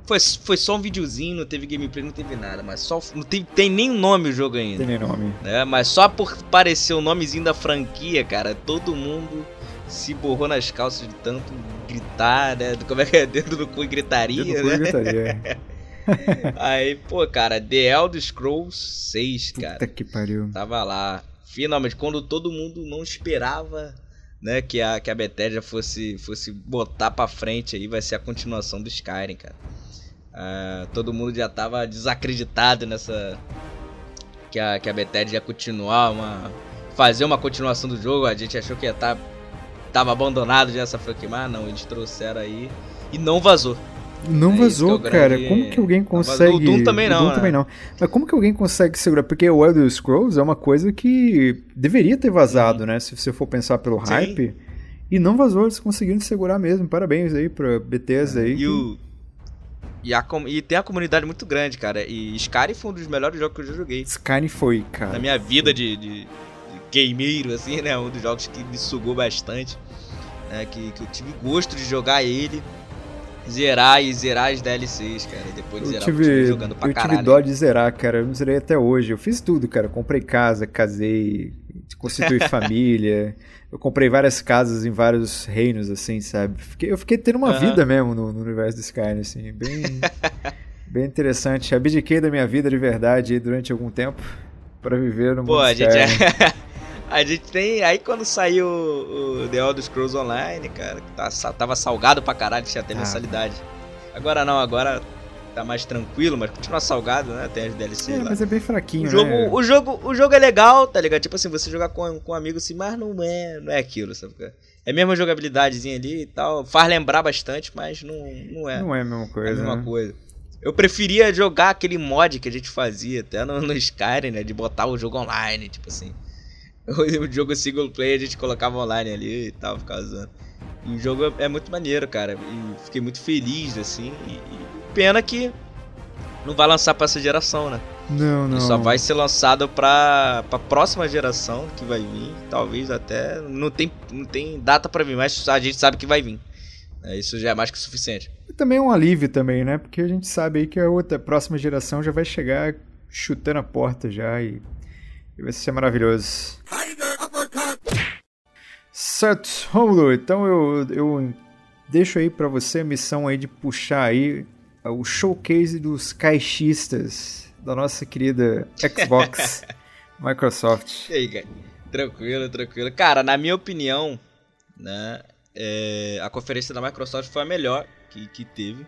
S3: Foi, foi só um videozinho, não teve gameplay, não teve nada, mas só não tem, tem nem nome o jogo ainda.
S2: Tem nem nome.
S3: Né? Mas só por parecer o nomezinho da franquia, cara, todo mundo se borrou nas calças de tanto gritar, né? Como é que é? Dentro do cu e gritaria, Dentro né? gritaria. É. Aí, pô, cara, The Elder Scrolls 6, cara.
S2: Puta que pariu.
S3: Tava lá. Finalmente, quando todo mundo não esperava, né, que a, que a Bethesda fosse, fosse botar pra frente aí, vai ser a continuação do Skyrim, cara. Uh, todo mundo já tava desacreditado nessa... Que a, que a Bethesda ia continuar uma... Fazer uma continuação do jogo, a gente achou que ia estar... Tá tava abandonado já essa franquia, mas não, eles trouxeram aí e não vazou.
S2: Não é vazou, é cara. Grande... Como que alguém consegue. O
S3: Doom também não. O Doom
S2: né? também não. Mas como que alguém consegue segurar? Porque o Elder Scrolls é uma coisa que deveria ter vazado, né? Se você for pensar pelo Sim. hype. E não vazou, eles conseguiram segurar mesmo. Parabéns aí pra Bethesda aí.
S3: E, que... o... e, a com... e tem a comunidade muito grande, cara. E Skyrim foi um dos melhores jogos que eu já joguei.
S2: Skyrim foi, cara.
S3: Na minha vida de, de, de gameiro, assim, né? Um dos jogos que me sugou bastante né? Que, que eu tive gosto de jogar ele, zerar e zerar as DLCs, cara. Depois de
S2: eu
S3: zerar,
S2: tive, eu jogando pra eu caralho. Eu tive dó de zerar, cara. Eu não zerei até hoje. Eu fiz tudo, cara. comprei casa, casei, constituí família. Eu comprei várias casas em vários reinos, assim, sabe? Fiquei, eu fiquei tendo uma uhum. vida mesmo no, no, universo do Skyrim, assim. Bem, bem interessante. Abdiquei da minha vida de verdade durante algum tempo para viver no mundo
S3: Pô, a gente, é... A gente tem. Aí quando saiu o, The Elder Scrolls Online, cara, tá, tava salgado pra caralho, tinha até ah. mensalidade. Agora não, agora tá mais tranquilo, mas continua salgado, né? Tem as DLC
S2: é,
S3: lá.
S2: mas é bem fraquinho,
S3: o jogo,
S2: né?
S3: O jogo, o jogo é legal, tá ligado? Tipo assim, você jogar com, com um amigo assim, mas não é, não é aquilo, sabe? É a mesma jogabilidadezinha ali e tal. Faz lembrar bastante, mas não, não é.
S2: Não é a mesma coisa. É a
S3: mesma
S2: né?
S3: coisa. Eu preferia jogar aquele mod que a gente fazia até no, no Skyrim, né? De botar o jogo online, tipo assim. O jogo single player a gente colocava online ali e tal, ficava usando. E o jogo é muito maneiro, cara. E fiquei muito feliz, assim. E, e pena que não vai lançar pra essa geração, né?
S2: Não, não.
S3: Ele só vai ser lançado pra, pra próxima geração que vai vir. Talvez até. Não tem, não tem data pra vir, mas a gente sabe que vai vir. É, isso já é mais que o suficiente.
S2: E também é um alívio também, né? Porque a gente sabe aí que a outra a próxima geração já vai chegar chutando a porta já e, e vai ser maravilhoso. Certo, Romulo, então eu, eu deixo aí para você a missão aí de puxar aí o showcase dos caixistas da nossa querida Xbox Microsoft.
S3: E aí, cara? Tranquilo, tranquilo. Cara, na minha opinião, né, é, a conferência da Microsoft foi a melhor que, que teve.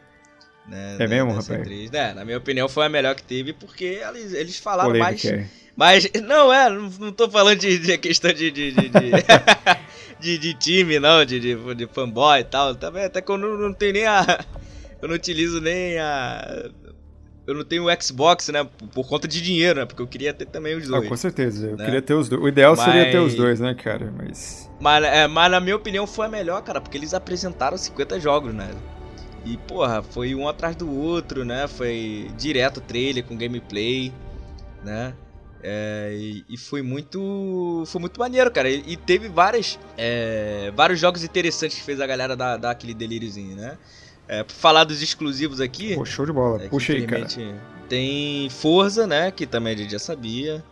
S3: Né,
S2: é mesmo, rapaz?
S3: É, na minha opinião foi a melhor que teve, porque eles, eles falaram mais... Mas, não, é, não, não tô falando de, de questão de, de, de, de, de, de time, não, de, de, de fanboy e tal. Também, até que eu não, não tenho nem a. Eu não utilizo nem a. Eu não tenho o Xbox, né? Por, por conta de dinheiro, né? Porque eu queria ter também os dois.
S2: Ah, com certeza. Eu né? queria ter os dois. O ideal mas... seria ter os dois, né, cara? Mas.
S3: Mas, é, mas na minha opinião foi a melhor, cara, porque eles apresentaram 50 jogos, né? E, porra, foi um atrás do outro, né? Foi direto trailer com gameplay, né? É, e, e, foi muito. Foi muito maneiro, cara. E, e teve várias, é, vários jogos interessantes que fez a galera dar, dar aquele delíriozinho, né? É, pra falar dos exclusivos aqui.
S2: Pô, show de bola.
S3: É,
S2: Puxa aí, cara.
S3: Tem Forza, né? Que também a gente já sabia. Né,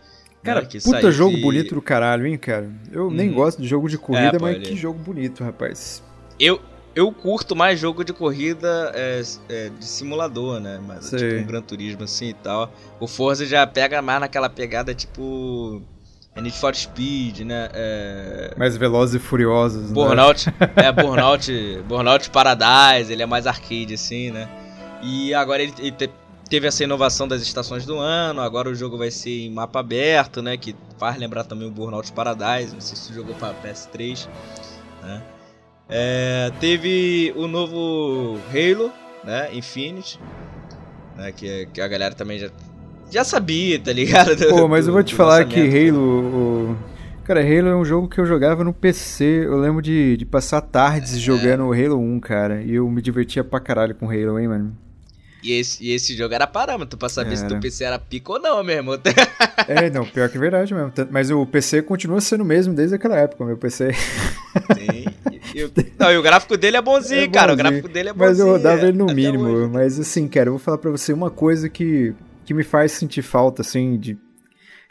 S2: cara, né, puta jogo de... bonito do caralho, hein, cara? Eu hum. nem uhum. gosto de jogo de corrida, é, mas que jogo bonito, rapaz.
S3: Eu, eu curto mais jogo de corrida é, é, de simulador, né? Mas Sei. tipo um Gran Turismo assim e tal. O Forza já pega mais naquela pegada tipo. Need for Speed, né? É...
S2: Mais velozes e furiosos,
S3: Burnout, né? é, Burnout, Burnout Paradise, ele é mais arcade, assim, né? E agora ele, ele te, teve essa inovação das estações do ano, agora o jogo vai ser em mapa aberto, né? Que faz lembrar também o Burnout Paradise, não sei se você jogou para PS3, né? É, teve o novo Halo, né? Infinite, né? Que, que a galera também já, já sabia, tá ligado?
S2: Pô, mas do, eu vou te falar que Halo. O... Cara, Halo é um jogo que eu jogava no PC. Eu lembro de, de passar tardes é. jogando Halo 1, cara. E eu me divertia pra caralho com Halo, hein, mano.
S3: E esse, e esse jogo era parâmetro pra saber era. se teu PC era pico ou não, meu irmão.
S2: é, não, pior que é verdade mesmo. Mas o PC continua sendo o mesmo desde aquela época, meu PC.
S3: Sim. E o, não, e o gráfico dele é bonzinho, é cara. O gráfico dele é bonzinho.
S2: Mas eu rodava ele no mínimo. Hoje. Mas assim, cara, eu vou falar pra você uma coisa que, que me faz sentir falta, assim, de,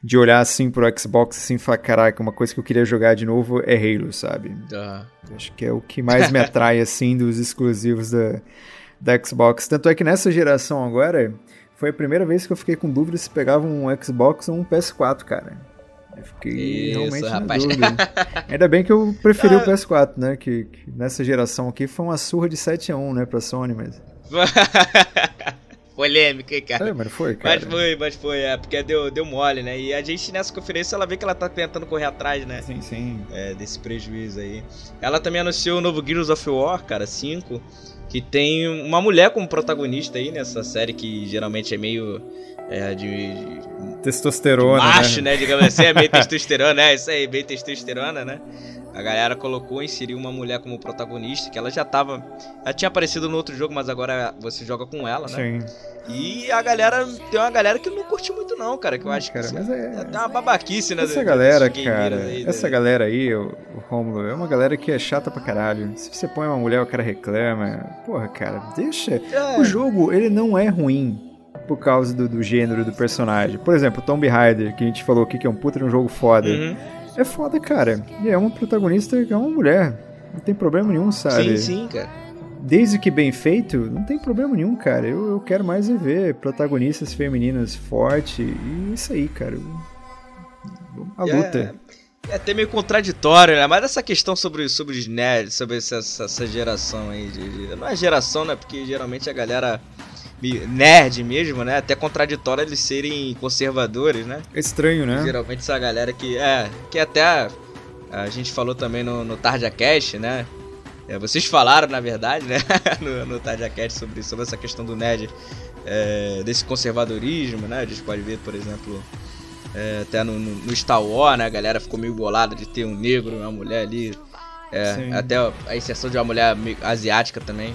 S2: de olhar assim pro Xbox assim e falar, caraca, uma coisa que eu queria jogar de novo é Halo, sabe?
S3: Uhum.
S2: Acho que é o que mais me atrai, assim, dos exclusivos da, da Xbox. Tanto é que nessa geração agora, foi a primeira vez que eu fiquei com dúvida se pegava um Xbox ou um PS4, cara. Eu fiquei Isso, realmente rapaz. na dúvida. Ainda bem que eu preferi o PS4, né? Que, que, nessa geração aqui foi uma surra de 7 a 1 né, pra Sony, mas...
S3: Polêmica, hein, cara.
S2: É, mas foi, cara.
S3: Mas foi, mas foi, é, porque deu, deu mole, né? E a gente nessa conferência, ela vê que ela tá tentando correr atrás, né?
S2: Sim, sim.
S3: É, desse prejuízo aí. Ela também anunciou o novo Gears of War, cara, 5, que tem uma mulher como protagonista aí nessa série que geralmente é meio é, de, de
S2: testosterona,
S3: de macho, né? né? Digamos assim, é meio testosterona, é isso aí, bem testosterona, né? A galera colocou, inseriu uma mulher como protagonista, que ela já tava. Ela tinha aparecido no outro jogo, mas agora você joga com ela, né? Sim. E a galera. Tem uma galera que não curte muito, não, cara. Que eu acho
S2: cara,
S3: que
S2: mas é,
S3: é uma babaquice, né?
S2: Essa galera, cara. Aí, essa né? galera aí, o, o Romulo, é uma galera que é chata pra caralho. Se você põe uma mulher, o cara reclama. Porra, cara, deixa. É. O jogo, ele não é ruim por causa do, do, gênero do personagem. Por exemplo, Tomb Raider, que a gente falou aqui que é um puta um jogo foda. Uhum. É foda, cara. E é uma protagonista que é uma mulher. Não tem problema nenhum, sabe?
S3: Sim, sim, cara.
S2: Desde que bem feito, não tem problema nenhum, cara. Eu, eu quero mais é ver protagonistas femininas fortes e isso aí, cara. A luta.
S3: É até meio contraditório, né? Mas essa questão sobre, sobre os nerds, sobre essa, essa geração aí de, de, Não é geração, né? Porque geralmente a galera nerd mesmo, né? Até contraditório eles serem conservadores, né?
S2: É estranho, né?
S3: Geralmente essa galera que. É, que até a, a gente falou também no, no Tardia Cast, né? É, vocês falaram, na verdade, né? no, no Tardia Cast sobre, sobre essa questão do nerd, é, desse conservadorismo, né? A gente pode ver, por exemplo. É, até no, no, Star Wars, né? A galera ficou meio bolada de ter um negro uma mulher ali. É, até a exceção de uma mulher asiática também.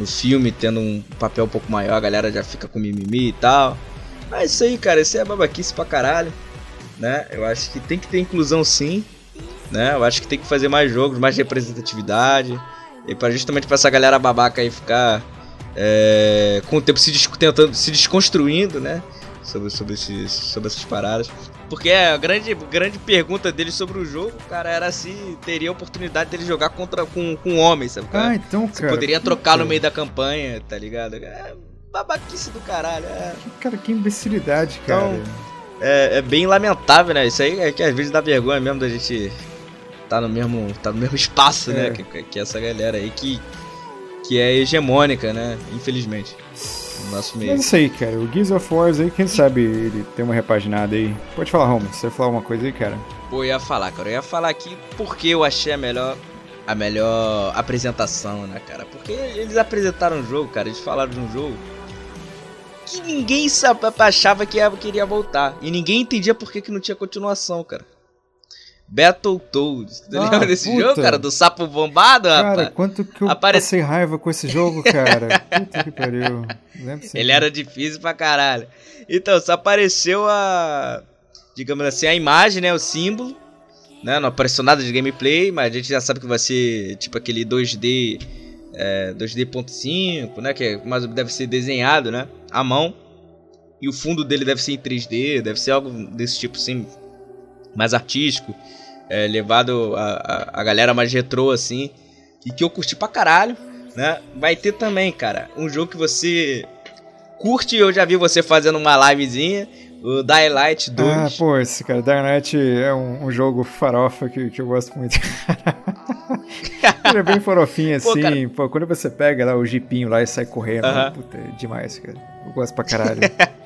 S3: No filme, tendo um papel um pouco maior, a galera já fica com mimimi e tal. Mas isso aí, cara, isso é babaquice pra caralho. Né? Eu acho que tem que ter inclusão sim. Né? Eu acho que tem que fazer mais jogos, mais representatividade. E para justamente pra essa galera babaca aí ficar é, com o tempo se tentando se desconstruindo, né? sobre, sobre, esses, sobre essas paradas. Porque a grande, grande pergunta dele sobre o jogo, cara, era se teria oportunidade dele jogar contra com, com homens, sabe? Cara?
S2: Ah, então, cara. Você
S3: poderia trocar no meio da campanha, tá ligado? É babaquice do caralho. É.
S2: Cara, que imbecilidade, cara. Então,
S3: é, é bem lamentável, né? Isso aí é que às vezes dá vergonha mesmo da gente tá no mesmo, tá no mesmo espaço, né? é. né? Que, que essa galera aí que, que é hegemônica, né? Infelizmente
S2: nosso meio. Mas isso aí, cara. O Gears of War aí, quem sabe ele tem uma repaginada aí. Pode falar, Romulo. Você ia falar uma coisa aí, cara?
S3: Pô, eu ia falar, cara. Eu ia falar aqui porque eu achei a melhor a melhor apresentação, né, cara? Porque eles apresentaram um jogo, cara. Eles falaram de um jogo que ninguém achava que queria voltar. E ninguém entendia por que, que não tinha continuação, cara. Battletoads. Tá ah, lembra desse puta. jogo, cara? Do sapo bombado,
S2: cara, rapaz? Cara, quanto que eu Apare... passei raiva com esse jogo, cara. puta que pariu.
S3: Ele era difícil pra caralho. Então, só apareceu a... Digamos assim, a imagem, né? O símbolo. Né? Não apareceu nada de gameplay, mas a gente já sabe que vai ser tipo aquele 2D... É, 2D.5, né? Que é, mas deve ser desenhado, né? À mão. E o fundo dele deve ser em 3D, deve ser algo desse tipo, assim, mais artístico é, levado a, a, a, galera mais retrô, assim, e que eu curti pra caralho, né? Vai ter também, cara, um jogo que você curte, eu já vi você fazendo uma livezinha, o Dying Light 2.
S2: Ah, pô, esse cara, Dying Light é um, um jogo farofa que, que eu gosto muito. Ele é bem farofinho assim, pô, pô, quando você pega lá o jipinho lá e sai correndo, uh -huh. puta, é demais, cara. Eu gosto pra caralho.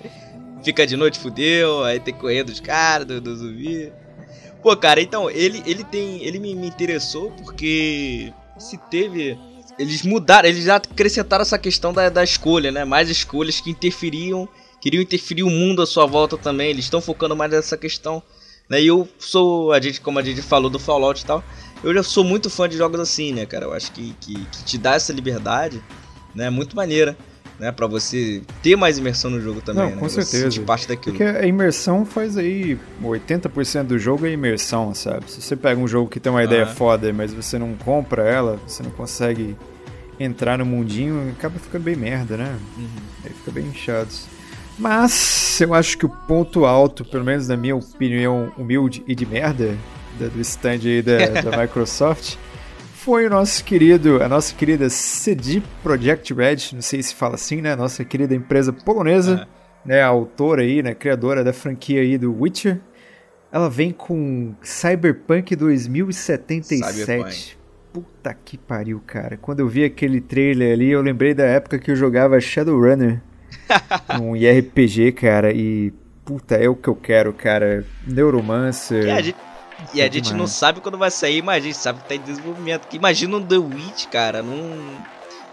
S3: Fica de noite, fudeu, aí tem que correr dos caras, do, do zumbi. Pô, cara, então, ele, ele tem. Ele me, me interessou porque se teve. Eles mudaram, eles já acrescentaram essa questão da, da escolha, né? Mais escolhas que interferiam, queriam interferir o mundo à sua volta também. Eles estão focando mais nessa questão. Né? E eu sou, a gente, como a gente falou do Fallout e tal, eu já sou muito fã de jogos assim, né, cara? Eu acho que, que, que te dá essa liberdade, né? Muito maneira né? Pra você ter mais imersão no jogo também,
S2: Não,
S3: né?
S2: com você certeza.
S3: parte daquilo.
S2: Porque a imersão faz aí 80% do jogo é imersão, sabe? Se você pega um jogo que tem uma ideia foda, mas você não compra ela, você não consegue entrar no mundinho, acaba ficando bem merda, né? Uhum. Aí fica bem inchado. Mas eu acho que o ponto alto, pelo menos na minha opinião humilde e de merda, do stand aí da, da Microsoft, foi o nosso querido, a nossa querida CD Projekt Red, não sei se fala assim, né? Nossa querida empresa polonesa, é. né? Autora aí, né? Criadora da franquia aí do Witcher. Ela vem com Cyberpunk 2077. Cyberpunk. Puta que pariu, cara. Quando eu vi aquele trailer ali, eu lembrei da época que eu jogava Shadowrunner. um IRPG, cara, e puta, é o que eu quero, cara. Neuromancer.
S3: É, a gente e a gente não sabe quando vai sair, mas a gente sabe que tá em desenvolvimento. Imagina um The Witch, cara, num.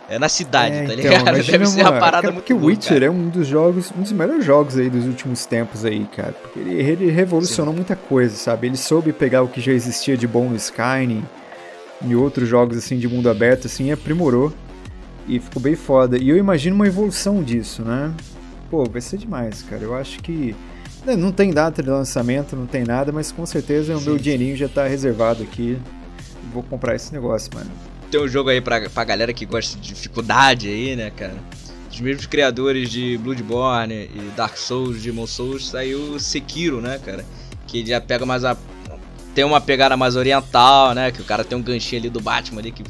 S3: É na cidade, é, tá então, ligado? Deve ser uma parada cara, muito
S2: Porque o Witcher cara. é um dos jogos, um dos melhores jogos aí dos últimos tempos aí, cara. Porque ele, ele revolucionou Sim. muita coisa, sabe? Ele soube pegar o que já existia de bom no Skyrim e outros jogos assim de mundo aberto, assim, e aprimorou. E ficou bem foda. E eu imagino uma evolução disso, né? Pô, vai ser demais, cara. Eu acho que não tem data de lançamento, não tem nada, mas com certeza o meu dinheirinho já tá reservado aqui. Vou comprar esse negócio, mano.
S3: Tem um jogo aí pra, pra galera que gosta de dificuldade aí, né, cara? Os mesmos criadores de Bloodborne e Dark Souls, Demon Souls, saiu Sekiro, né, cara? Que já pega mais a. Tem uma pegada mais oriental, né? Que o cara tem um ganchinho ali do Batman ali que,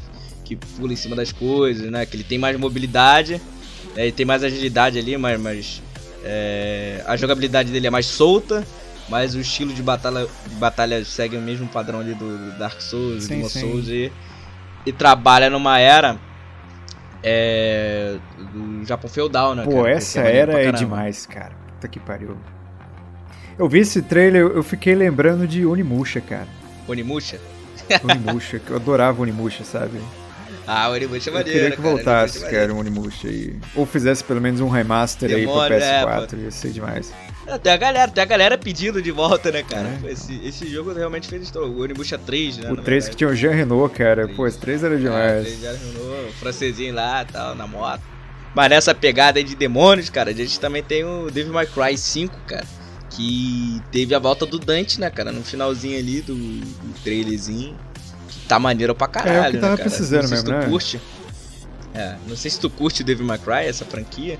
S3: que pula em cima das coisas, né? Que ele tem mais mobilidade, né? ele tem mais agilidade ali, mas, mas é, a jogabilidade dele é mais solta. mas o estilo de batalha, de batalha segue o mesmo padrão ali do Dark Souls,
S2: Sim,
S3: do
S2: sim.
S3: Souls e, e trabalha numa era é, do Japão feudal, né?
S2: Pô,
S3: cara?
S2: Essa
S3: é
S2: era é demais, cara. Puta que pariu. Eu vi esse trailer, eu fiquei lembrando de Onimusha, cara.
S3: Onimusha?
S2: Onimusha, que eu adorava Onimusha, sabe?
S3: Ah, o Onimusha é
S2: Eu
S3: maneiro,
S2: queria que
S3: cara,
S2: voltasse,
S3: Onimusha é
S2: cara, o Onimusha aí. Ou fizesse pelo menos um remaster
S3: Demônio,
S2: aí
S3: é,
S2: pra PS4, ia ser demais.
S3: É, Tem a galera, tem a galera pedindo de volta, né, cara?
S2: É.
S3: Esse, esse jogo realmente fez história. O Onimusha 3, né?
S2: o
S3: na
S2: 3 que tinha o Jean Renault, cara.
S3: Três.
S2: Pô, esse 3 era
S3: É,
S2: demais.
S3: três já arruinou, o francesinho lá e tal, na moto. Mas nessa pegada aí de demônios, cara, a gente também tem o Devil May Cry 5, cara. Que teve a volta do Dante, né, cara? No finalzinho ali do, do trailerzinho. Tá maneiro pra caralho,
S2: É o que tava
S3: né, cara?
S2: precisando
S3: não sei
S2: mesmo,
S3: se tu
S2: né?
S3: curte. É, não sei se tu curte Devil May Cry, essa franquia.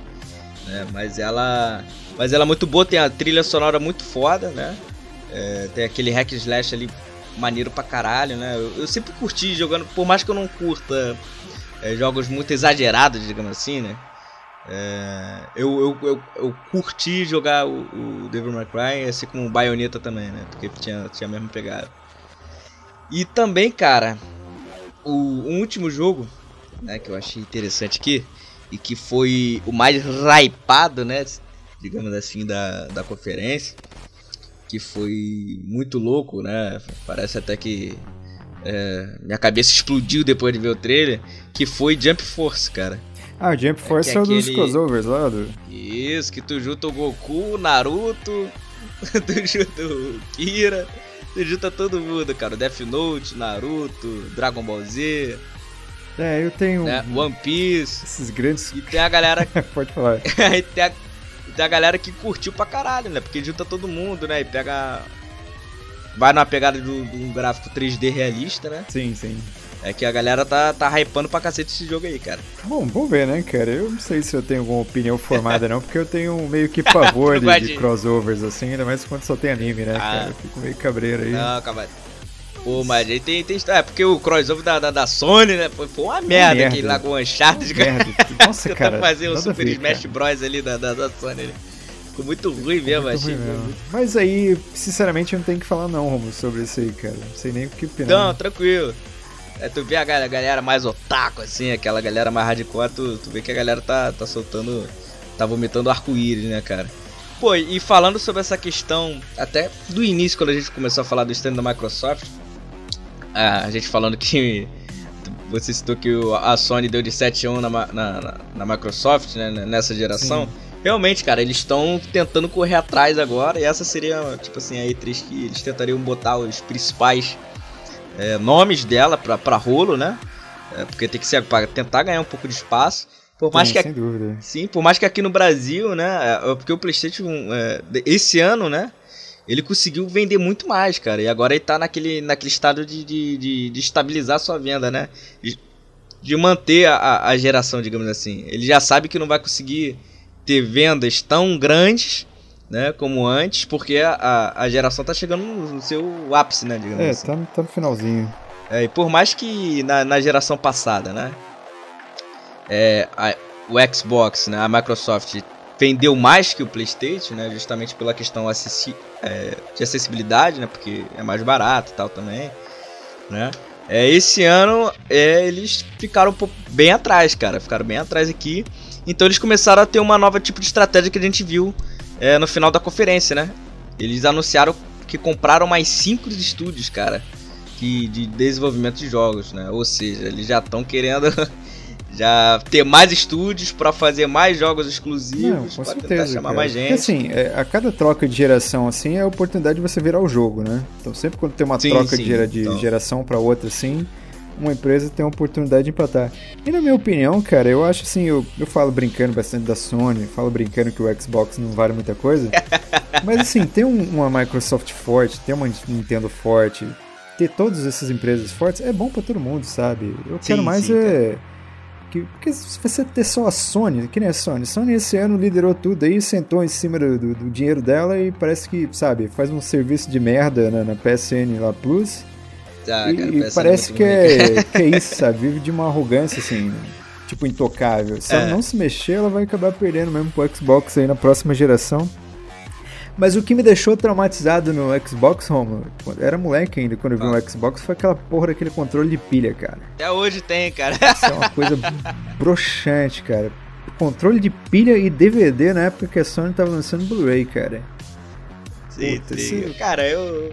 S3: Né, mas ela. Mas ela é muito boa, tem a trilha sonora muito foda, né? É, tem aquele hack and slash ali maneiro pra caralho, né? Eu, eu sempre curti jogando, por mais que eu não curta é, jogos muito exagerados, digamos assim, né? É, eu, eu, eu, eu curti jogar o, o Devil May Cry, assim como o Bayonetta também, né? Porque tinha, tinha a mesma pegada. E também, cara, o, o último jogo, né, que eu achei interessante aqui, e que foi o mais hypado, né? Digamos assim, da, da conferência, que foi muito louco, né? Parece até que é, minha cabeça explodiu depois de ver o trailer, que foi Jump Force, cara.
S2: Ah, o Jump Force
S3: que
S2: é, o dos
S3: aquele-
S2: crossovers lá do.
S3: Isso, que tu junta o Goku, o Naruto, tu junta o Kira, junta todo mundo, cara. Death Note, Naruto, Dragon Ball Z,
S2: É, eu tenho
S3: né? One Piece.
S2: esses grandes.
S3: E tem a galera.
S2: Pode falar.
S3: e tem, a, e tem a galera que curtiu pra caralho, né? Porque junta todo mundo, né? E pega. Vai numa pegada de um gráfico 3D realista, né?
S2: Sim, sim.
S3: É que a galera tá, tá hypando pra cacete esse jogo aí, cara.
S2: Bom, vamos ver, né, cara? Eu não sei se eu tenho alguma opinião formada, não, porque eu tenho meio que pavor de, de crossovers, assim, ainda mais quando só tem anime, né,
S3: Ah.
S2: cara? Eu fico meio cabreiro aí.
S3: Não, calma aí. Pô, mas aí tem, tem história. É porque o crossover da, da, da Sony, né? Foi, foi uma merda,
S2: merda.
S3: aquele lá com o Uncharted, cara.
S2: Merda. Nossa, cara.
S3: fazer o Super
S2: ver,
S3: Smash
S2: cara.
S3: Bros ali da, da, da Sony. ali. Ficou muito ruim mesmo,
S2: Muito
S3: achei.
S2: ruim mesmo.
S3: muito-
S2: Mas aí, sinceramente, eu não tenho que falar não, Romulo, sobre isso aí, cara. Não sei nem o que opinar.
S3: Não, tranquilo. É, tu vê a galera, mais otaku, assim, aquela galera mais hardcore, tu, tu vê que a galera tá, tá soltando, tá vomitando arco-íris, né, cara? Pô, e falando sobre essa questão, até do início, quando a gente começou a falar do stand da Microsoft, a gente falando que você citou que a Sony deu de 7 a 1 na, na, na, na Microsoft, né, nessa geração. Realmente, cara, eles estão tentando correr atrás agora, e essa seria, tipo assim, a E3 que eles tentariam botar os principais é, nomes dela pra rolo, né? É, porque tem que ser pra tentar ganhar um pouco de espaço. Por mais
S2: Sim,
S3: que
S2: sem dúvida.
S3: Sim, por mais que aqui no Brasil, né? é, Porque o PlayStation, é, esse ano, né? Ele conseguiu vender muito mais, cara. E agora ele tá naquele, naquele estado de, de, de, de estabilizar sua venda, né? De, de manter a- a, a geração, digamos assim. Ele já sabe que não vai conseguir ter vendas tão grandes, né? Como antes, porque a, a, geração tá chegando no, seu ápice, né? Digamos
S2: É,
S3: assim.
S2: tá, tá no finalzinho.
S3: É, e por mais que na, na geração passada, né? é, a- o Xbox, né, a Microsoft vendeu mais que o PlayStation, né? Justamente pela questão acessi é, de acessibilidade, né? Porque é mais barato e tal também, né? É, esse ano é, eles ficaram bem atrás, cara. Ficaram bem atrás aqui. Então eles começaram a ter uma nova tipo de estratégia que a gente viu é, no final da conferência, né? Eles anunciaram que compraram mais cinco estúdios, cara que de desenvolvimento de jogos, né? Ou seja, eles já estão querendo já ter mais estúdios para fazer mais jogos exclusivos, para tentar chamar
S2: cara.
S3: mais
S2: Porque
S3: gente.
S2: assim, é, a cada troca de geração assim é a oportunidade de você virar o jogo, né? Então sempre quando tem uma
S3: Sim,
S2: troca
S3: sim,
S2: de, de
S3: então.
S2: geração pra outra assim, uma empresa tem a oportunidade de empatar. E na minha opinião, cara, eu acho assim, eu, eu falo brincando bastante da Sony, falo brincando que o Xbox não vale muita coisa. mas assim, ter um- uma Microsoft forte, ter uma Nintendo forte, ter todas essas empresas fortes é bom pra todo mundo, sabe? Eu
S3: Sim,
S2: quero mais
S3: sim,
S2: é. Que, porque se você ter só a Sony, que nem a Sony, Sony esse ano liderou tudo aí, sentou em cima do, do- do dinheiro dela e parece que, sabe, faz um serviço de merda na, na PSN lá Plus.
S3: Ah,
S2: e
S3: cara,
S2: e
S3: parece
S2: que é, que é isso, sabe? Vive de uma arrogância assim, tipo intocável. Se ela
S3: É.
S2: não se mexer, ela vai acabar perdendo mesmo pro Xbox aí na próxima geração. Mas o que me deixou traumatizado no Xbox, Romulo, era moleque ainda, quando eu vi
S3: Ah.
S2: um Xbox, foi aquela porra daquele controle de pilha, cara.
S3: Até hoje tem, cara.
S2: Isso é uma coisa broxante, cara. Controle de pilha e DVD na época que a Sony tava lançando Blu-ray, cara.
S3: Sim,
S2: Puta,
S3: sim.
S2: esse-
S3: Cara, eu,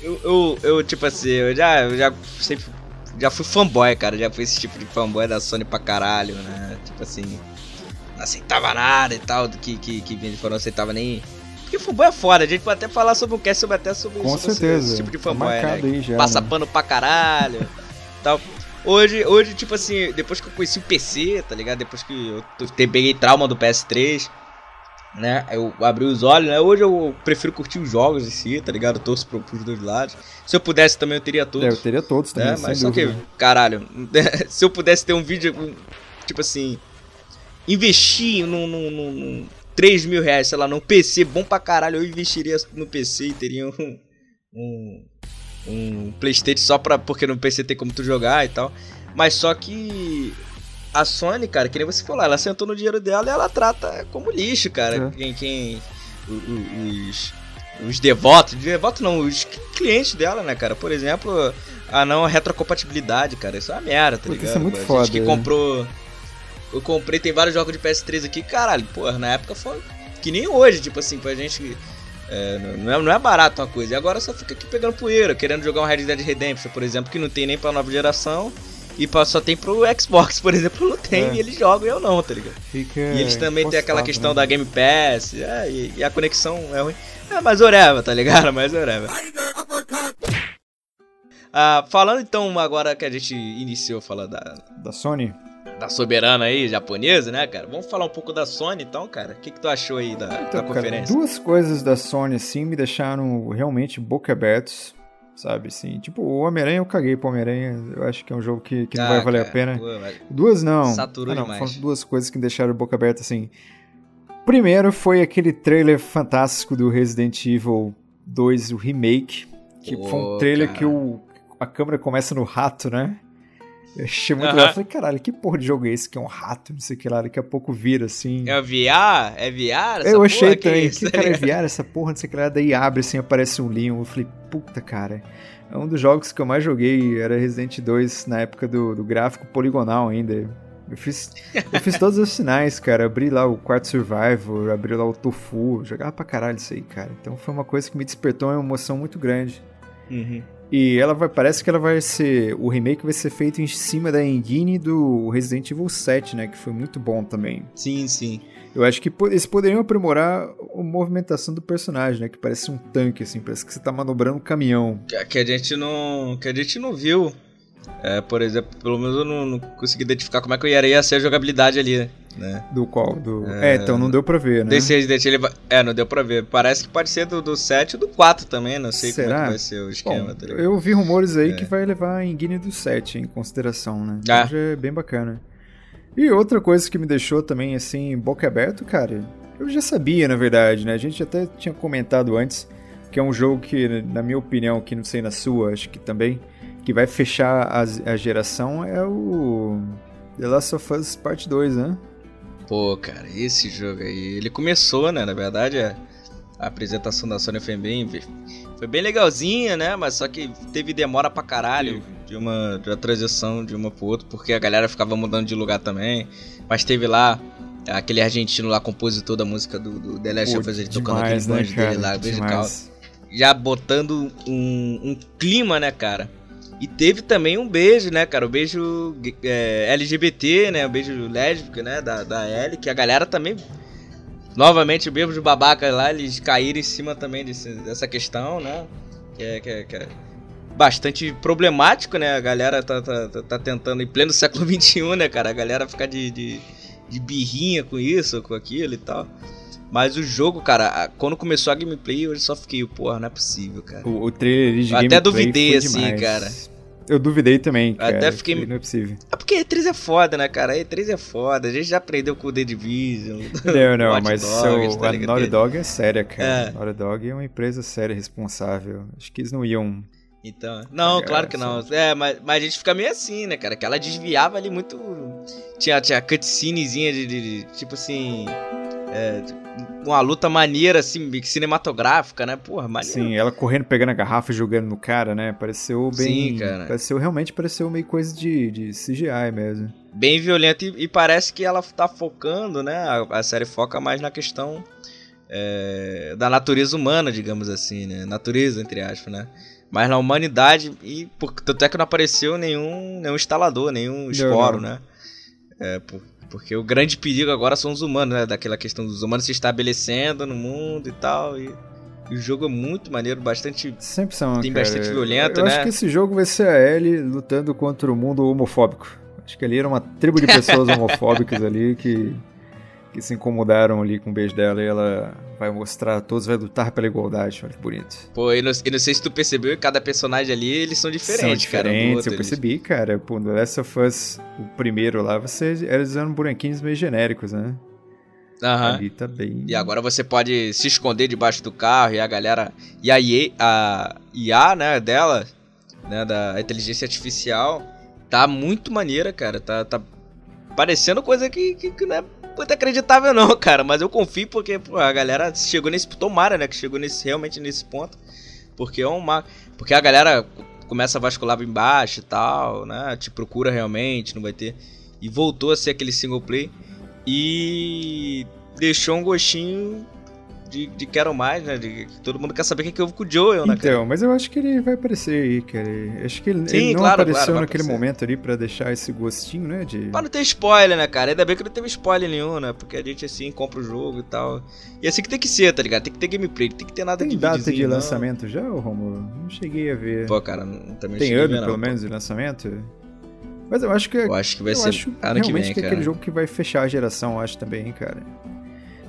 S3: eu. Eu, eu, tipo assim, eu já, eu já sempre. Já fui fanboy, cara. Já fui esse tipo de fanboy da Sony pra caralho, né? Tipo assim. Não aceitava nada e tal, do que, que, que de fora, não aceitava nem. Porque fanboy é foda, a gente pode até falar sobre um cast sobre até sobre,
S2: Com
S3: sobre esse-
S2: certeza.
S3: esse tipo de
S2: Tá
S3: fanboy, né?
S2: marcado aí já,
S3: Passa
S2: né?
S3: pano pra caralho tal. Hoje, hoje, tipo assim, depois que eu conheci o PC, tá ligado? Depois que eu peguei trauma do PS3, né? Eu abri os olhos, né? Hoje eu prefiro curtir os jogos em si, tá ligado? Eu torço pro, pros dois lados. Se eu pudesse também, eu teria todos.
S2: É, eu teria todos também,
S3: né? Mas só que,
S2: dúvida.
S3: caralho, se eu pudesse ter um vídeo, um, tipo assim, investir num, num, num, num 3 mil reais, sei lá, num PC bom pra caralho, eu investiria no PC e teria um, um, um Playstation só pra, porque no PC tem como tu jogar e tal. Mas só que a Sony, cara, que nem você falou, ela sentou no dinheiro dela e ela trata como lixo, cara.
S2: É.
S3: Quem, quem os, os devotos, devotos não, os clientes dela, né, cara? Por exemplo, a não retrocompatibilidade, cara. Isso é uma merda, tá
S2: Puta,
S3: ligado?
S2: isso é muito
S3: a
S2: foda,
S3: gente que
S2: né?
S3: comprou. Eu comprei, tem vários jogos de PS3 aqui, caralho, porra, na época foi que nem hoje, tipo assim, pra gente. é, não, é, não é barato uma coisa. E agora só fica aqui pegando poeira, querendo jogar um Red Dead Redemption, por exemplo, que não tem nem pra nova geração. E só tem pro Xbox, por exemplo, não tenho
S2: É.
S3: e eles jogam e eu não, tá ligado?
S2: Fica
S3: E eles também têm aquela questão
S2: né?
S3: da Game Pass, é, e, e a conexão é ruim. É, mas whatever, tá ligado? Mas whatever. Ah, falando então agora que a gente iniciou falando da,
S2: Da Sony?
S3: da soberana aí, japonesa, né, cara? Vamos falar um pouco da Sony então, cara? O que, que tu achou aí da, da
S2: Então, cara,
S3: conferência?
S2: duas coisas da Sony, assim, me deixaram realmente boca abertos, sabe, assim. Tipo, o Homem-Aranha eu caguei pro Homem-Aranha, eu acho que é um jogo que, que não
S3: Ah,
S2: vai valer a
S3: cara,
S2: pena.
S3: pô,
S2: Duas não.
S3: Saturou
S2: ah, não,
S3: demais.
S2: foram duas coisas que me deixaram boca aberta, assim. Primeiro foi aquele trailer fantástico do Resident Evil 2, o remake, que
S3: Pô,
S2: foi um trailer
S3: cara.
S2: que o, a câmera começa no rato, né? Eu achei muito
S3: Aham.
S2: legal. Eu falei, caralho, que porra de jogo é esse que é um rato, não sei o que lá, daqui a pouco vira, assim.
S3: É VR? É VR?
S2: Eu achei?
S3: Que
S2: também, que
S3: tá
S2: cara é? VR essa porra, não sei o que lá, daí abre assim, aparece um Leon, eu falei, puta cara, é um dos jogos que eu mais joguei, era Resident 2 na época do, do gráfico poligonal ainda, eu fiz, eu fiz todos os sinais, cara, abri lá o Quarto Survivor, abri lá o Tofu, jogava pra caralho isso aí, cara, então foi uma coisa que me despertou uma emoção muito grande.
S3: Uhum.
S2: E ela vai, parece que ela vai ser, o remake vai ser feito em cima da engine do Resident Evil 7, né, que foi muito bom também.
S3: Sim, sim.
S2: Eu acho que eles poderiam aprimorar a movimentação do personagem, né? Que parece um tanque, assim, parece que você tá manobrando um caminhão.
S3: Que a gente não. Que a gente não viu. É, por exemplo, pelo menos eu não, não consegui identificar como é que ia ser a jogabilidade ali, né?
S2: Do qual? Do... É, então não deu pra ver, né?
S3: Desse Resident vai... É, não deu pra ver. Parece que pode ser do, do 7 e do 4 também, não sei como é
S2: Será?
S3: que vai ser o esquema,
S2: Bom,
S3: tá
S2: eu vi rumores aí
S3: É.
S2: que vai levar a engine do 7 em consideração, né?
S3: Ah.
S2: Já é bem bacana. E outra coisa que me deixou também, assim, boca aberto, cara, eu já sabia, na verdade, né? A gente até tinha comentado antes que é um jogo que, na minha opinião, que não sei na sua, acho que também, que vai fechar a, a geração é o The Last of Us Part 2, né?
S3: Pô, cara, esse jogo aí, ele começou, né? Na verdade, a, a apresentação da Sony foi bem, foi bem legalzinha, né? Mas só que teve demora pra caralho de uma, de uma transição de uma pro outro, porque a galera ficava mudando de lugar também. Mas teve lá aquele argentino lá, compositor da música do, do The Last of Us, ele tocando aquele
S2: né,
S3: banjo dele lá, musical já botando um, um clima, né, cara? E teve também um beijo, né, cara? O beijo é, LGBT, né? O beijo lésbico, né? Da, da Ellie, que a galera também. Novamente, o beijo de babaca lá, eles caíram em cima também desse- dessa questão, né? Que é, que é- que é bastante problemático, né? A galera tá, tá, tá- tá tentando, em pleno século XXI, né, cara? A galera ficar de, de, de birrinha com isso, com aquilo e tal. Mas o jogo, cara, quando começou a gameplay, eu só fiquei, porra, não é possível, cara.
S2: O, o trailer de
S3: Eu até
S2: gameplay
S3: duvidei,
S2: foi
S3: assim,
S2: demais.
S3: cara.
S2: Eu duvidei também, cara.
S3: Até fiquei-
S2: Não é possível.
S3: É porque E3 é foda, né, cara? E3 é foda. A gente já aprendeu com o The Division.
S2: Não, não, mas
S3: Dogs,
S2: o,
S3: tá
S2: a? Naughty Dog é séria, cara.
S3: É.
S2: Naughty Dog é uma empresa séria, responsável. Acho que eles não iam...
S3: Então, não,
S2: É,
S3: claro que não. É, mas, mas a gente fica meio assim, né, cara? Que ela desviava ali muito. Tinha, tinha cutscenezinha de, de- de- Tipo assim. É, uma luta maneira, assim, cinematográfica, né? Porra, maneiro.
S2: Sim, ela correndo, pegando a garrafa e jogando no cara, né? Pareceu bem.
S3: Sim, cara.
S2: Pareceu, realmente pareceu meio coisa de, de CGI mesmo.
S3: Bem violento e, e parece que ela tá focando, né? A, a série foca mais na questão é, da natureza humana, digamos assim, né? Natureza, entre aspas, né? Mas na humanidade, e por, tanto é que não apareceu nenhum, nenhum instalador, nenhum esporo, né? É, por, porque o grande perigo agora são os humanos, né? Daquela questão dos humanos se estabelecendo no mundo e tal. E, e o jogo é muito maneiro, bastante.
S2: Sempre são.
S3: Tem
S2: cara.
S3: bastante violento,
S2: Eu
S3: né?
S2: acho que esse jogo vai ser a Ellie lutando contra o mundo homofóbico. Acho que ali era uma tribo de pessoas homofóbicas ali que, que se incomodaram ali com o beijo dela e ela vai mostrar, todos vai lutar pela igualdade. Olha que bonito.
S3: Pô, e não, não sei se tu percebeu, cada personagem ali, eles são diferentes,
S2: São
S3: cara.
S2: diferentes,
S3: outro,
S2: eu percebi, cara. Pô, no Last of Us, o primeiro lá, você eles eram bonequinhos meio genéricos, né?
S3: Aham.
S2: Ali tá bem.
S3: E agora você pode se esconder debaixo do carro e a galera. E a IA, a IA né, dela, né, da inteligência artificial, tá muito maneira, cara. Tá, tá parecendo coisa que, que, que não é muito acreditável, não, cara. Mas eu confio porque pô, a galera chegou nesse. Tomara, né, que chegou nesse, realmente nesse ponto. Porque é uma. Porque a galera começa a vascular embaixo e tal, né? Te procura realmente, não vai ter. E voltou a ser aquele single play. E deixou um gostinho de, de quero mais, né? De, todo mundo quer saber o que, que houve com o Joel, né, cara?
S2: Então, mas eu acho que ele vai aparecer aí, cara. Acho que ele,
S3: Sim,
S2: ele não
S3: claro,
S2: apareceu
S3: claro,
S2: naquele
S3: aparecer.
S2: momento ali pra deixar esse gostinho, né? De...
S3: Pra não ter spoiler, né, cara? Ainda bem que não teve spoiler nenhum, né? Porque a gente, assim, compra o jogo e tal. E é assim que tem que ser, tá ligado? Tem que ter gameplay, tem que ter nada
S2: Tem
S3: de
S2: data de
S3: videozinho, não.
S2: lançamento já, ô Romulo? Não cheguei a ver.
S3: Pô, cara, não, também
S2: Tem ano, pelo
S3: pô.
S2: menos, de lançamento? Mas eu acho que
S3: Eu acho que vai ser
S2: acho
S3: ano que vem,
S2: que é
S3: cara.
S2: aquele jogo que vai fechar a geração, eu acho também, cara.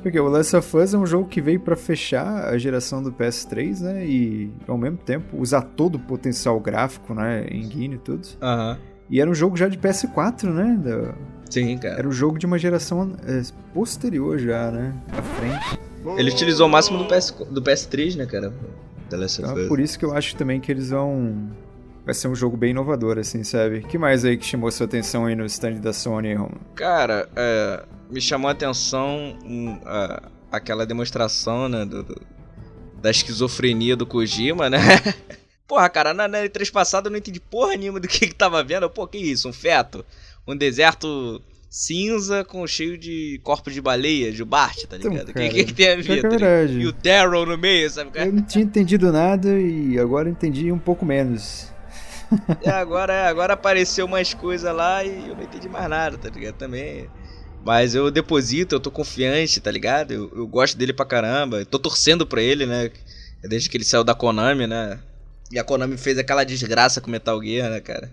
S2: Porque o Last of Us é um jogo que veio pra fechar a geração do PS3, né? E ao mesmo tempo usar todo o potencial gráfico, né? Engine e tudo.
S3: Aham.
S2: E era um jogo já de PS4, né? Da-
S3: Sim, cara.
S2: Era um jogo de uma geração é, posterior já, né? À frente.
S3: Ele utilizou o máximo do, PS, do PS3, né, cara? The Last of
S2: Então é
S3: Us.
S2: por isso que eu acho também que eles vão. Vai ser um jogo bem inovador, assim, sabe? que mais aí que chamou sua atenção aí no stand da Sony, Romulo?
S3: Cara, é, me chamou a atenção hum, a- aquela demonstração, né, do- do- da esquizofrenia do Kojima, né? Porra, cara, na, na E3 passada eu não entendi porra nenhuma do que, que tava vendo. Pô, que isso? Um feto? Um deserto cinza com cheio de corpos de baleia, de Bart, tá
S2: Então,
S3: ligado? O
S2: cara,
S3: que, que, que tem a ver?
S2: é
S3: tá
S2: verdade.
S3: E o Daryl no meio, sabe?
S2: Eu não tinha entendido nada e agora entendi um pouco menos.
S3: É, agora, agora apareceu umas coisas lá e eu não entendi mais nada, tá ligado? Também. Mas eu deposito, eu tô confiante, tá ligado? Eu, eu gosto dele pra caramba. Eu tô torcendo pra ele, né? Desde que ele saiu da Konami, né? E a Konami fez aquela desgraça com Metal Gear, né, cara?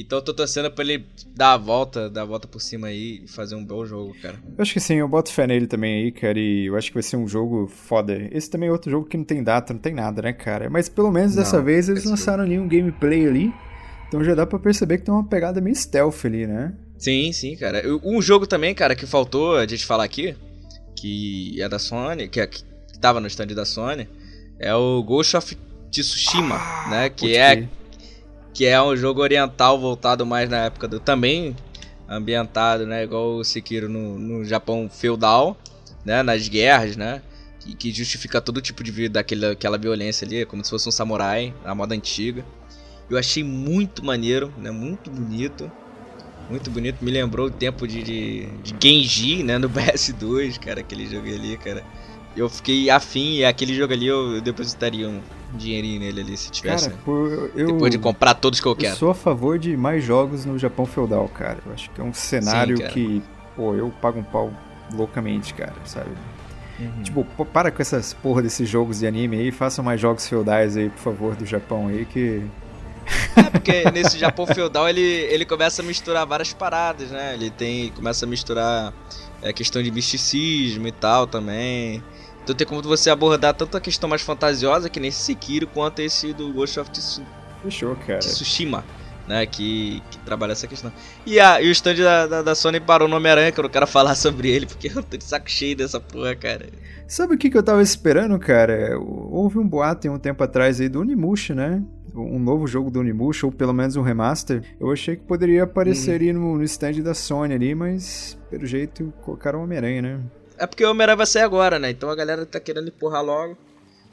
S3: Então eu tô torcendo pra ele dar a volta, dar a volta por cima aí e fazer um bom jogo, cara.
S2: Eu acho que sim, eu boto fé nele também aí, cara, e eu acho que vai ser um jogo foda. Esse também é outro jogo que não tem data, não tem nada, né, cara? Mas pelo menos dessa
S3: Não,
S2: vez eles lançaram ali um gameplay ali. Então já dá pra perceber que tem uma pegada meio stealth ali, né?
S3: Sim, sim, cara. Um jogo também, cara, que faltou a gente falar aqui, que é da Sony, que, é, que tava no stand da Sony, é o Ghost of Tsushima, né? Que é,
S2: crer.
S3: Que é um jogo oriental voltado mais na época do. Também ambientado, né? Igual o Sekiro no, no Japão feudal, né? Nas guerras, né? Que, que justifica todo tipo de vida, daquela, aquela violência ali, como se fosse um samurai, na moda antiga. Eu achei muito maneiro, né? Muito bonito. Muito bonito, me lembrou o tempo de, de, de Genji, né, no PS2, cara, aquele jogo ali, cara. Eu fiquei afim e aquele jogo ali eu, depositaria um dinheirinho nele ali se tivesse.
S2: Cara,
S3: né?
S2: pô, eu,
S3: Depois de comprar todos que eu
S2: eu
S3: quero.
S2: sou a favor de mais jogos no Japão feudal, cara. Eu acho que é um cenário
S3: cara.
S2: que, pô, eu pago um pau loucamente, cara, sabe?
S3: Uhum.
S2: Tipo, para com essas porra desses jogos de anime aí, façam mais jogos feudais aí, por favor, do Japão aí, que
S3: É porque nesse Japão feudal ele, ele começa a misturar várias paradas, né? Ele tem começa a misturar a questão de misticismo e tal também. Então tem como você abordar tanto a questão mais fantasiosa que nesse Sekiro quanto esse do Ghost of Tsu-
S2: fechou, cara.
S3: Tsushima, né? Que, que trabalha essa questão. E, a, e o stand da, da, da Sony parou no Homem-Aranha, que eu não quero falar sobre ele, porque eu tô de saco cheio dessa porra, cara.
S2: Sabe o que, que eu tava esperando, cara? Houve um boato em um tempo atrás aí do Onimusha, né? Um novo jogo do Onimusha, ou pelo menos um remaster. Eu achei que poderia aparecer ali no, no stand da Sony ali, mas pelo jeito colocaram o Homem-Aranha, né?
S3: É porque o Homem-Aranha vai sair agora, né? Então a galera tá querendo empurrar logo.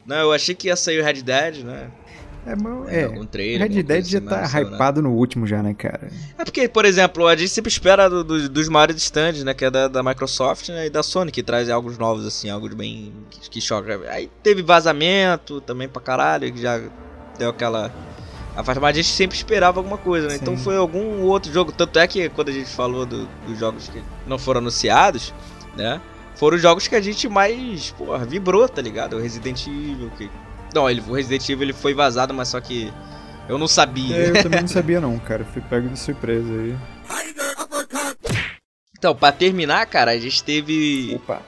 S3: Não, eu achei que ia sair o Red Dead, né?
S2: É, mas,
S3: É,
S2: é,
S3: algum trailer,
S2: Red Dead já
S3: assim,
S2: tá
S3: saiu
S2: hypado no último já, né, cara?
S3: É porque, por exemplo, a gente sempre espera do- do- dos maiores stands, né? Que é da, da Microsoft né, e da Sony, que traz algo novos, assim, algo bem. que, que choca. Aí teve vazamento também pra caralho, que já deu aquela. Mas a gente sempre esperava alguma coisa, né? Então
S2: Sim.
S3: foi algum outro jogo. Tanto é que quando a gente falou do- dos jogos que não foram anunciados, né? Foram os jogos que a gente mais, porra, vibrou, tá ligado? O Resident Evil, que. Não, ele, o Resident Evil ele foi vazado, mas só que. Eu não sabia.
S2: É, eu também não sabia não, cara. Fui pego de surpresa aí.
S3: Então, pra terminar, cara, a gente teve
S2: Opa,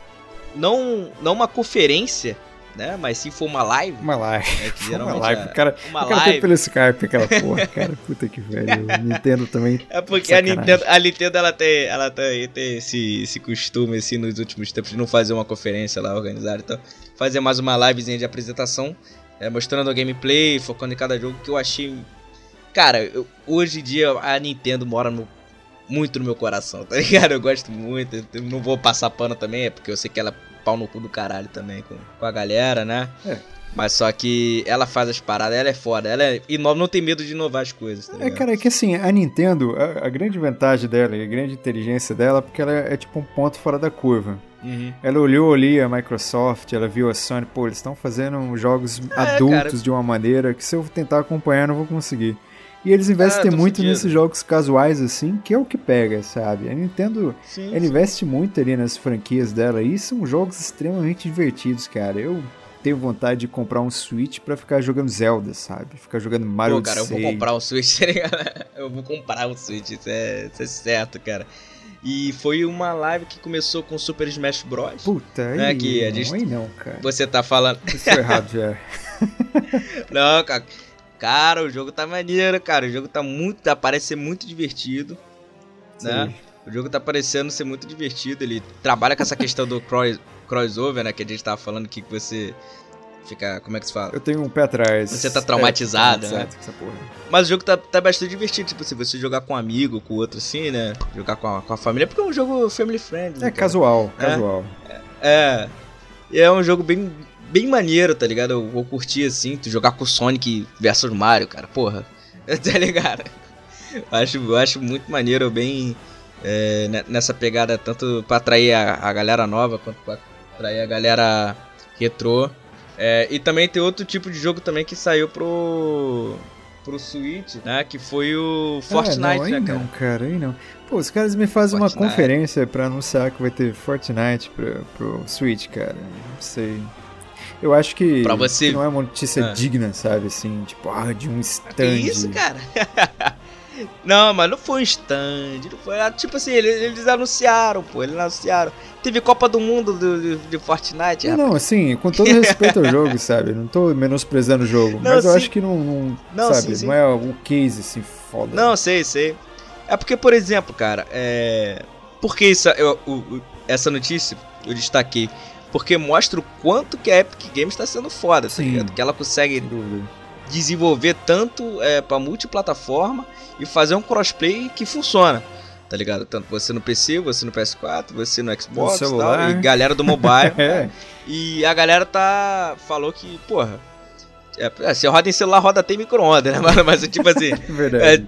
S3: não, não uma conferência, né? Mas sim foi uma live.
S2: uma live.
S3: Né, que
S2: Uma live.
S3: é-
S2: O cara,
S3: uma
S2: o cara
S3: live.
S2: pelo Skype, aquela porra, cara. Puta que velho. Nintendo também.
S3: É porque a. Nintendo, a Nintendo ela tem, ela tem, tem esse, esse costume assim nos últimos tempos de não fazer uma conferência lá organizada, então fazer mais uma livezinha de apresentação, é, mostrando o gameplay, focando em cada jogo que eu achei, cara, eu- hoje em dia a Nintendo mora no- muito no meu coração, tá ligado? Eu gosto muito, eu não vou passar pano também, é porque eu sei que ela é pau no cu do caralho também com, com a galera, né?
S2: É.
S3: Mas só que ela faz as paradas, ela é foda, ela é inova, não tem medo de inovar as coisas, tá
S2: É, cara, é que assim, a Nintendo, a, a grande vantagem dela e a grande inteligência dela é porque ela é tipo um ponto fora da curva.
S3: Uhum.
S2: Ela olhou ali a Microsoft, ela viu a Sony, pô, eles estão fazendo jogos adultos
S3: É, cara.
S2: de uma maneira que se eu tentar acompanhar não vou conseguir. E eles investem
S3: tô
S2: muito nesses jogos casuais assim, que é o que pega, sabe? A Nintendo,
S3: Sim,
S2: ela investe muito ali nas franquias dela e são jogos extremamente divertidos, cara. Eu tenho vontade de comprar um Switch pra ficar jogando Zelda, sabe? Ficar jogando Mario
S3: Pô, cara, eu vou comprar um Switch, tá ligado? Eu vou comprar um Switch, isso é, isso é certo, cara. E foi uma live que começou com Super Smash Bros.
S2: Puta, aí,
S3: É que a
S2: não,
S3: gente-
S2: aí não, cara.
S3: Você tá falando.
S2: Isso foi errado já.
S3: Não, cara. Cara, o jogo tá maneiro, cara. O jogo tá muito. Tá, parece ser muito divertido. Né? O jogo tá parecendo ser muito divertido. Ele trabalha com essa questão do cross, crossover, né? Que a gente tava falando aqui que você fica. Como é que se fala?
S2: Eu tenho um pé atrás.
S3: Você tá traumatizado,
S2: é,
S3: né?
S2: com essa porra.
S3: Mas o jogo tá, tá bastante divertido, tipo, se você jogar com um amigo, com outro assim, né? Jogar com a, com a família, porque é um jogo family friendly. né,
S2: É
S3: cara?
S2: casual,
S3: É.
S2: casual.
S3: É. E é um jogo bem, bem maneiro, tá ligado? Eu vou curtir assim, tu jogar com o Sonic versus Mario, cara, porra. Tá ligado? Eu acho, eu acho muito maneiro, bem. é, ne- nessa pegada, tanto pra atrair a, a galera nova quanto pra atrair a galera retrô. É, e também tem outro tipo de jogo também que saiu pro. pro Switch, né? Que foi o Fortnite,
S2: é, não,
S3: né, cara?
S2: não, cara, aí não. Pô, os caras me fazem uma
S3: Fortnite.
S2: conferência pra anunciar que vai ter Fortnite pro, pro Switch, cara. Não sei. Eu acho que,
S3: você-
S2: que não é uma notícia
S3: Ah.
S2: digna, sabe? Assim, tipo, ah, de um stand.
S3: Que isso, cara? não, mas não foi um stand. Não foi, tipo assim, eles, eles anunciaram, pô. Eles anunciaram. Teve Copa do Mundo do, de, de Fortnite,
S2: Não, não, assim, com todo respeito ao jogo, sabe? Não tô menosprezando o jogo,
S3: Não,
S2: mas eu
S3: sim.
S2: acho que não, não,
S3: Não,
S2: sabe?
S3: sim, sim.
S2: Não é o case, assim, foda.
S3: Não, sei, sei. É porque, por exemplo, cara, é. Por que isso, eu- o- essa notícia eu destaquei? Porque mostra o quanto que a Epic Games tá sendo foda, tá
S2: Sim.
S3: ligado? Que ela consegue desenvolver tanto é, para multiplataforma e fazer um crossplay que funciona. Tá ligado? Tanto você no PC, você no PS4, você no Xbox e tal, e galera do mobile.
S2: É,
S3: E a galera tá. falou que, porra. É, é, se roda em celular, roda até micro-ondas, né? Mas, tipo assim.
S2: é verdade.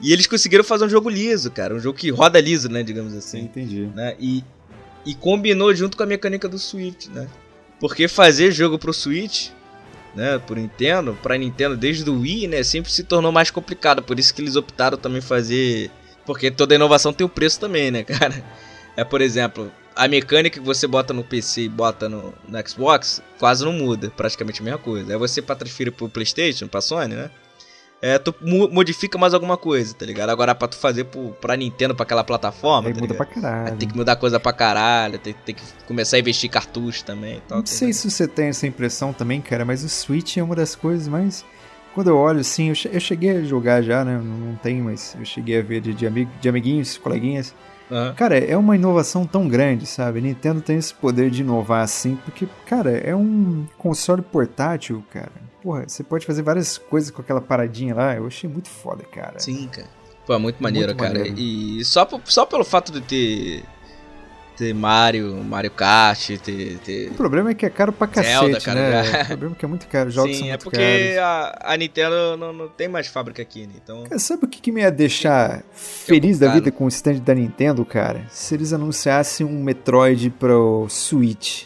S3: e eles conseguiram fazer um jogo liso, cara. Um jogo que roda liso, né? Digamos
S2: Sim,
S3: assim.
S2: entendi.
S3: Né? E, e combinou junto com a mecânica do Switch, né? Porque fazer jogo pro Switch, né? Por Nintendo, pra Nintendo desde o Wii, né? Sempre se tornou mais complicado. Por isso que eles optaram também fazer. Porque toda inovação tem o preço também, né, cara? É, por exemplo, a mecânica que você bota no PC e bota no, no Xbox quase não muda, praticamente a mesma coisa. Aí você pra transferir pro PlayStation, pra Sony, né? É, tu modifica mais alguma coisa, tá ligado? Agora pra tu fazer pro, pra Nintendo, pra aquela plataforma,
S2: Aí
S3: tá
S2: muda
S3: ligado?
S2: pra caralho.
S3: Tem que mudar coisa pra caralho, tem, tem que começar a investir cartucho também e tal.
S2: Não sei se você tem essa impressão também, cara, mas o Switch é uma das coisas mais. Quando eu olho assim, eu, che- eu cheguei a jogar já, né? Não, tenho, mas eu cheguei a ver de, de, ami- de amiguinhos, coleguinhas.
S3: Aham.
S2: Cara, é uma inovação tão grande, sabe? Nintendo tem esse poder de inovar assim, porque, cara, é um console portátil, cara. Porra, você pode fazer várias coisas com aquela paradinha lá. Eu achei muito foda, cara.
S3: Sim, cara. Pô, é muito maneiro,
S2: Muito
S3: cara.
S2: maneiro.
S3: E só, só pelo fato de ter. Ter Mario, Mario Kart, ter, ter...
S2: O problema é que é caro pra cacete,
S3: Zelda, cara,
S2: né?
S3: já.
S2: O problema é que é muito caro, os jogos são
S3: Sim, é
S2: muito
S3: porque
S2: caros.
S3: a, a Nintendo não, não tem mais fábrica aqui, né? Então.
S2: Cara, sabe o que, que me ia deixar feliz da vida com o stand da Nintendo, cara? Se eles anunciassem um Metroid pro Switch.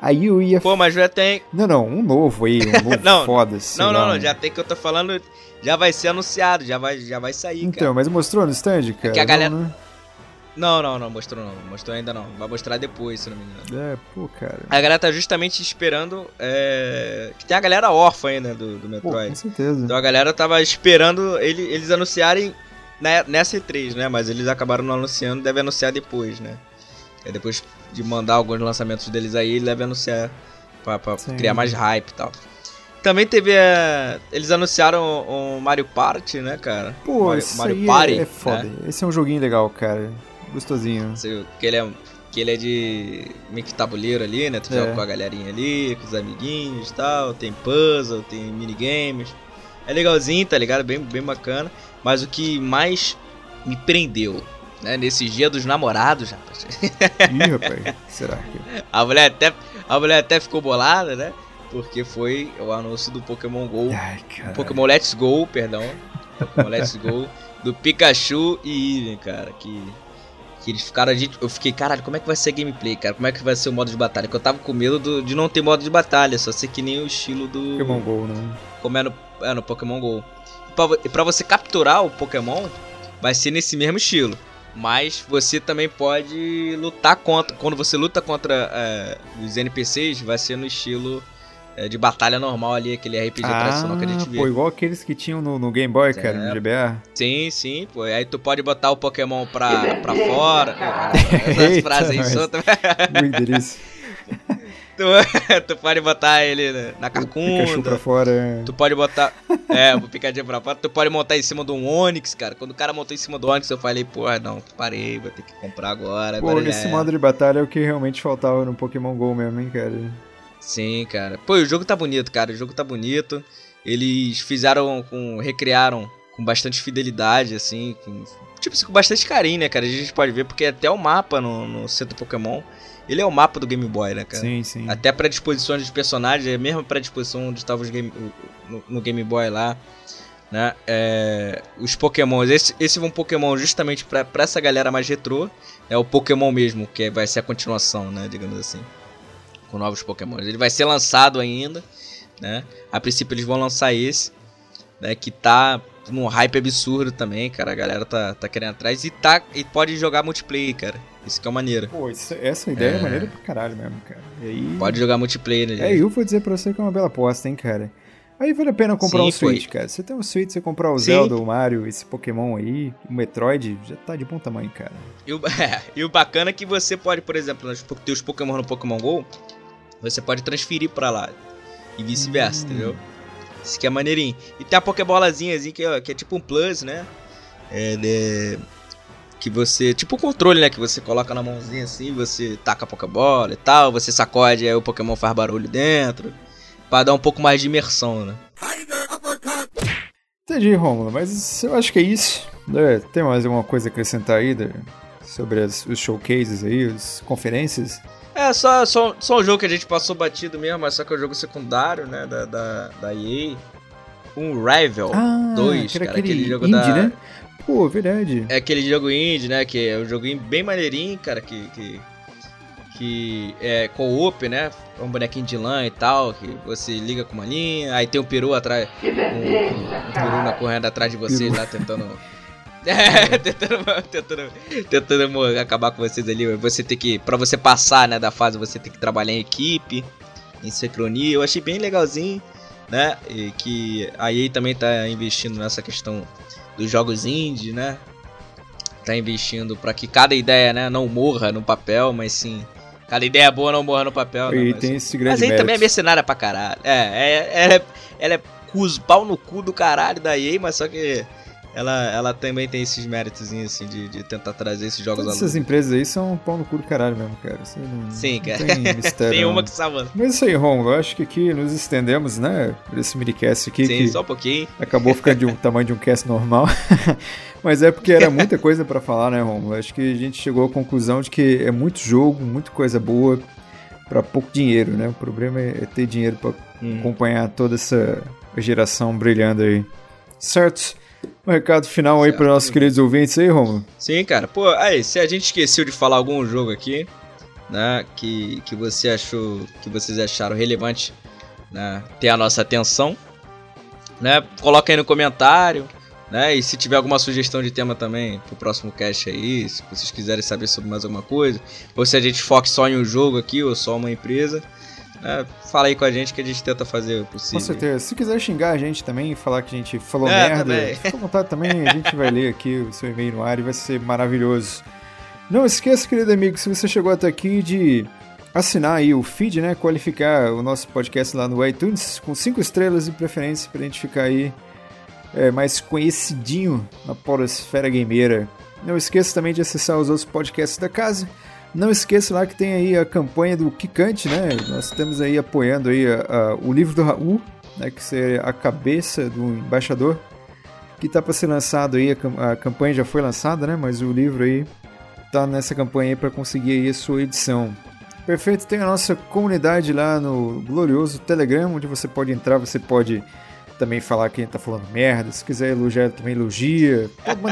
S2: Aí eu ia.
S3: Pô, mas já tem.
S2: Não, não, um novo aí, um novo
S3: Não,
S2: foda. sei
S3: Não, não, não, já tem que eu tô falando. Já vai ser anunciado, já vai, já vai sair,
S2: Então,
S3: cara.
S2: mas mostrou no stand, cara?
S3: que a galera-
S2: Não, né?
S3: Não, não, não, mostrou não. Mostrou ainda não. Vai mostrar depois, se não me engano.
S2: É, pô, cara.
S3: A galera tá justamente esperando. É... Que tem a galera órfã aí, né? Do, do
S2: Pô,
S3: Metroid.
S2: com certeza.
S3: Então a galera tava esperando ele- eles anunciarem né, nessa E3, né? Mas eles acabaram não anunciando, deve anunciar depois, né? É depois de mandar alguns lançamentos deles aí, ele deve anunciar pra, pra criar mais hype e tal. Também teve. é, Eles anunciaram o Mario Party, né, cara?
S2: Pô,
S3: Mario, Mario
S2: aí
S3: Party.
S2: é, é foda.
S3: Né?
S2: Esse é um joguinho legal, cara. Gostosinho.
S3: Sei Que ele é. Que ele é de meio que tabuleiro ali, né? Tu
S2: É.
S3: joga com a galerinha ali, com os amiguinhos e tal. Tem puzzle, tem minigames. É legalzinho, tá ligado? Bem, bem bacana. Mas o que mais me prendeu, né? Nesse dia dos namorados, rapaz.
S2: Ih, rapaz. Será que.
S3: A mulher até, a mulher até ficou bolada, né? Porque foi o anúncio do Pokémon GO.
S2: Ai.
S3: Pokémon Let's Go, perdão. Pokémon Let's Go. Do Pikachu e Eevee, cara. Que, que eles ficaram. Eu fiquei, caralho, como é que vai ser a gameplay, cara? Como é que vai ser o modo de batalha? Que eu tava com medo do- de não ter modo de batalha, só ser que nem o estilo do.
S2: Pokémon GO, né?
S3: Como é no, é no Pokémon GO. E pra, e pra você capturar o Pokémon, vai ser nesse mesmo estilo. Mas você também pode lutar contra. Quando você luta contra é, os NPCs, vai ser no estilo é, de batalha normal ali, aquele RPG tradicional que a gente vê.
S2: Ah, pô, igual aqueles que tinham no, no Game Boy, cara, no
S3: É.
S2: GBA.
S3: Sim, sim, pô. Aí tu pode botar o Pokémon pra, pra fora. Essas
S2: Eita,
S3: frases aí soltas.
S2: Muito delícia.
S3: tu, tu pode botar ele na
S2: O Pikachu pra
S3: carcunda.
S2: fora.
S3: Tu pode botar. É, o picadinho pra fora. Tu pode montar em cima de um Onix, cara. Quando o cara montou em cima do Onix, eu falei, porra, não, parei, vou ter que comprar agora.
S2: Pô,
S3: agora
S2: esse
S3: é.
S2: modo de batalha é o que realmente faltava no Pokémon GO mesmo, hein, cara.
S3: Sim, cara. Pô, o jogo tá bonito, cara. O jogo tá bonito. Eles fizeram com. recriaram com bastante fidelidade, assim. Com, tipo assim, com bastante carinho, né, cara? A gente pode ver, porque até o mapa no, no centro Pokémon. Ele é o mapa do Game Boy, né, cara?
S2: Sim, sim.
S3: Até a predisposição dos personagens, é a mesma predisposição onde estavam os game, no, no Game Boy lá. Né? É, os Pokémon, esse, esse é um Pokémon justamente pra, pra essa galera mais retrô. É o Pokémon mesmo, que vai ser a continuação, né? Digamos assim. Com novos Pokémon. Ele vai ser lançado ainda. Né? A princípio eles vão lançar esse. Né? Que tá num hype absurdo também, cara. A galera tá, tá querendo atrás. E, tá, e pode jogar multiplayer, cara. Isso que é maneiro.
S2: Pô, isso- essa ideia é.
S3: É.
S2: maneira pra caralho mesmo, cara. Aí...
S3: Pode jogar multiplayer ali.
S2: É, eu vou dizer pra você que é uma bela aposta, hein, cara. Aí vale a pena comprar
S3: Sim,
S2: um Switch,
S3: foi.
S2: cara. Você tem um Switch, você comprar o
S3: Sim.
S2: Zelda, o Mario, esse Pokémon aí, o Metroid, já tá de bom tamanho, cara.
S3: E o, é, e o bacana é que você pode, por exemplo, po- teus Pokémon no Pokémon GO, você pode transferir pra lá. E vice-versa,
S2: Hum.
S3: entendeu? Isso que é maneirinho. E tem a Pokébolazinha assim, que é, que é tipo um plus, né? É, né, Que você. Tipo um controle, né? Que você coloca na mãozinha assim, você taca a Pokébola e tal, você sacode, aí o Pokémon faz barulho dentro. Pra dar um pouco mais de imersão, né?
S2: Entendi, Romulo, mas eu acho que é isso. É, tem mais alguma coisa a acrescentar aí da- sobre as- os showcases aí, as conferências?
S3: É, só, só, só um jogo que a gente passou batido mesmo, mas só que é um jogo secundário, né? Da, da, da EA. Um Rival
S2: Ah,
S3: 2,
S2: que era
S3: cara.
S2: aquele
S3: Aquele jogo
S2: indie,
S3: da.
S2: né? Pô, verdade.
S3: É aquele jogo indie, né? Que é um joguinho bem maneirinho, cara. Que. que que é co-op, né? Um bonequinho de lã e tal, que você liga com uma linha, aí tem um peru atrás, um, um, peru na correndo atrás de
S2: Peru.
S3: lá tentando É, tentando, tentando, tentando acabar com vocês ali. Você tem que, pra você passar, né, da fase, você tem que trabalhar em equipe, em sincronia. Eu achei bem legalzinho, né? E que a EA também tá investindo nessa questão dos jogos indie, né? Tá investindo pra que cada ideia, né, não morra no papel, mas sim. Cada ideia boa não morra no papel, né?
S2: E
S3: mas-
S2: tem esse grande
S3: mas aí
S2: mérito.
S3: também é mercenária pra caralho. É, é, ela é, ela é cus, pau no cu do caralho da EA, mas só que ela, ela também tem esses méritos assim, de, de tentar trazer esses jogos
S2: Todas essas empresas aí são um pau no cu do caralho mesmo, cara. Não,
S3: Sim, cara.
S2: tem mistério.
S3: tem uma que salva.
S2: Mas é isso aí, Romulo. Eu acho que aqui nos estendemos, né? Por esse minicast aqui.
S3: Sim,
S2: que
S3: só um pouquinho.
S2: acabou ficando de um tamanho de um cast normal. Mas é porque era muita coisa pra falar, né, Romulo? Acho que a gente chegou à conclusão de que é muito jogo, muita coisa boa pra pouco dinheiro, né? O problema é ter dinheiro pra
S3: Hum.
S2: acompanhar toda essa geração brilhando aí. Certo? Um recado final aí para nossos queridos ouvintes aí, Romulo.
S3: Sim, cara. Pô, aí, se a gente esqueceu de falar algum jogo aqui, né, que, que você achou, que vocês acharam relevante, né, ter a nossa atenção, né, coloca aí no comentário, né, e se tiver alguma sugestão de tema também pro próximo cast aí, se vocês quiserem saber sobre mais alguma coisa, ou se a gente foque só em um jogo aqui ou só uma empresa, né, fala aí com a gente que a gente tenta fazer o
S2: Com
S3: possível.
S2: certeza. Se quiser xingar a gente também falar que a gente falou
S3: É,
S2: merda,
S3: também.
S2: fica à vontade também. A gente vai ler aqui o seu e-mail no ar e vai ser maravilhoso. Não esqueça, querido amigo, se você chegou até aqui, de assinar aí o feed, né? Qualificar o nosso podcast lá no iTunes com cinco estrelas de preferência pra gente ficar aí é, mais conhecidinho na podosfera gameira. Não esqueça também de acessar os outros podcasts da casa. Não esqueça lá que tem aí a campanha do Kikante, né? Nós estamos aí apoiando aí a- a- o livro do Raul, né? Que seria a cabeça do embaixador, que tá para ser lançado aí, a, a campanha já foi lançada, né? Mas o livro aí tá nessa campanha aí para conseguir aí a sua edição. Perfeito, tem a nossa comunidade lá no glorioso Telegram, onde você pode entrar, você pode também falar que a gente tá falando merda, se quiser elogiar também elogia,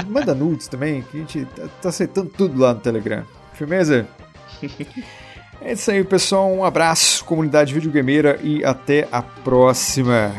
S2: manda nudes também, que a gente tá, tá aceitando tudo lá no Telegram. Firmeza? É isso aí, pessoal. Um abraço, comunidade videogameira, e até a próxima.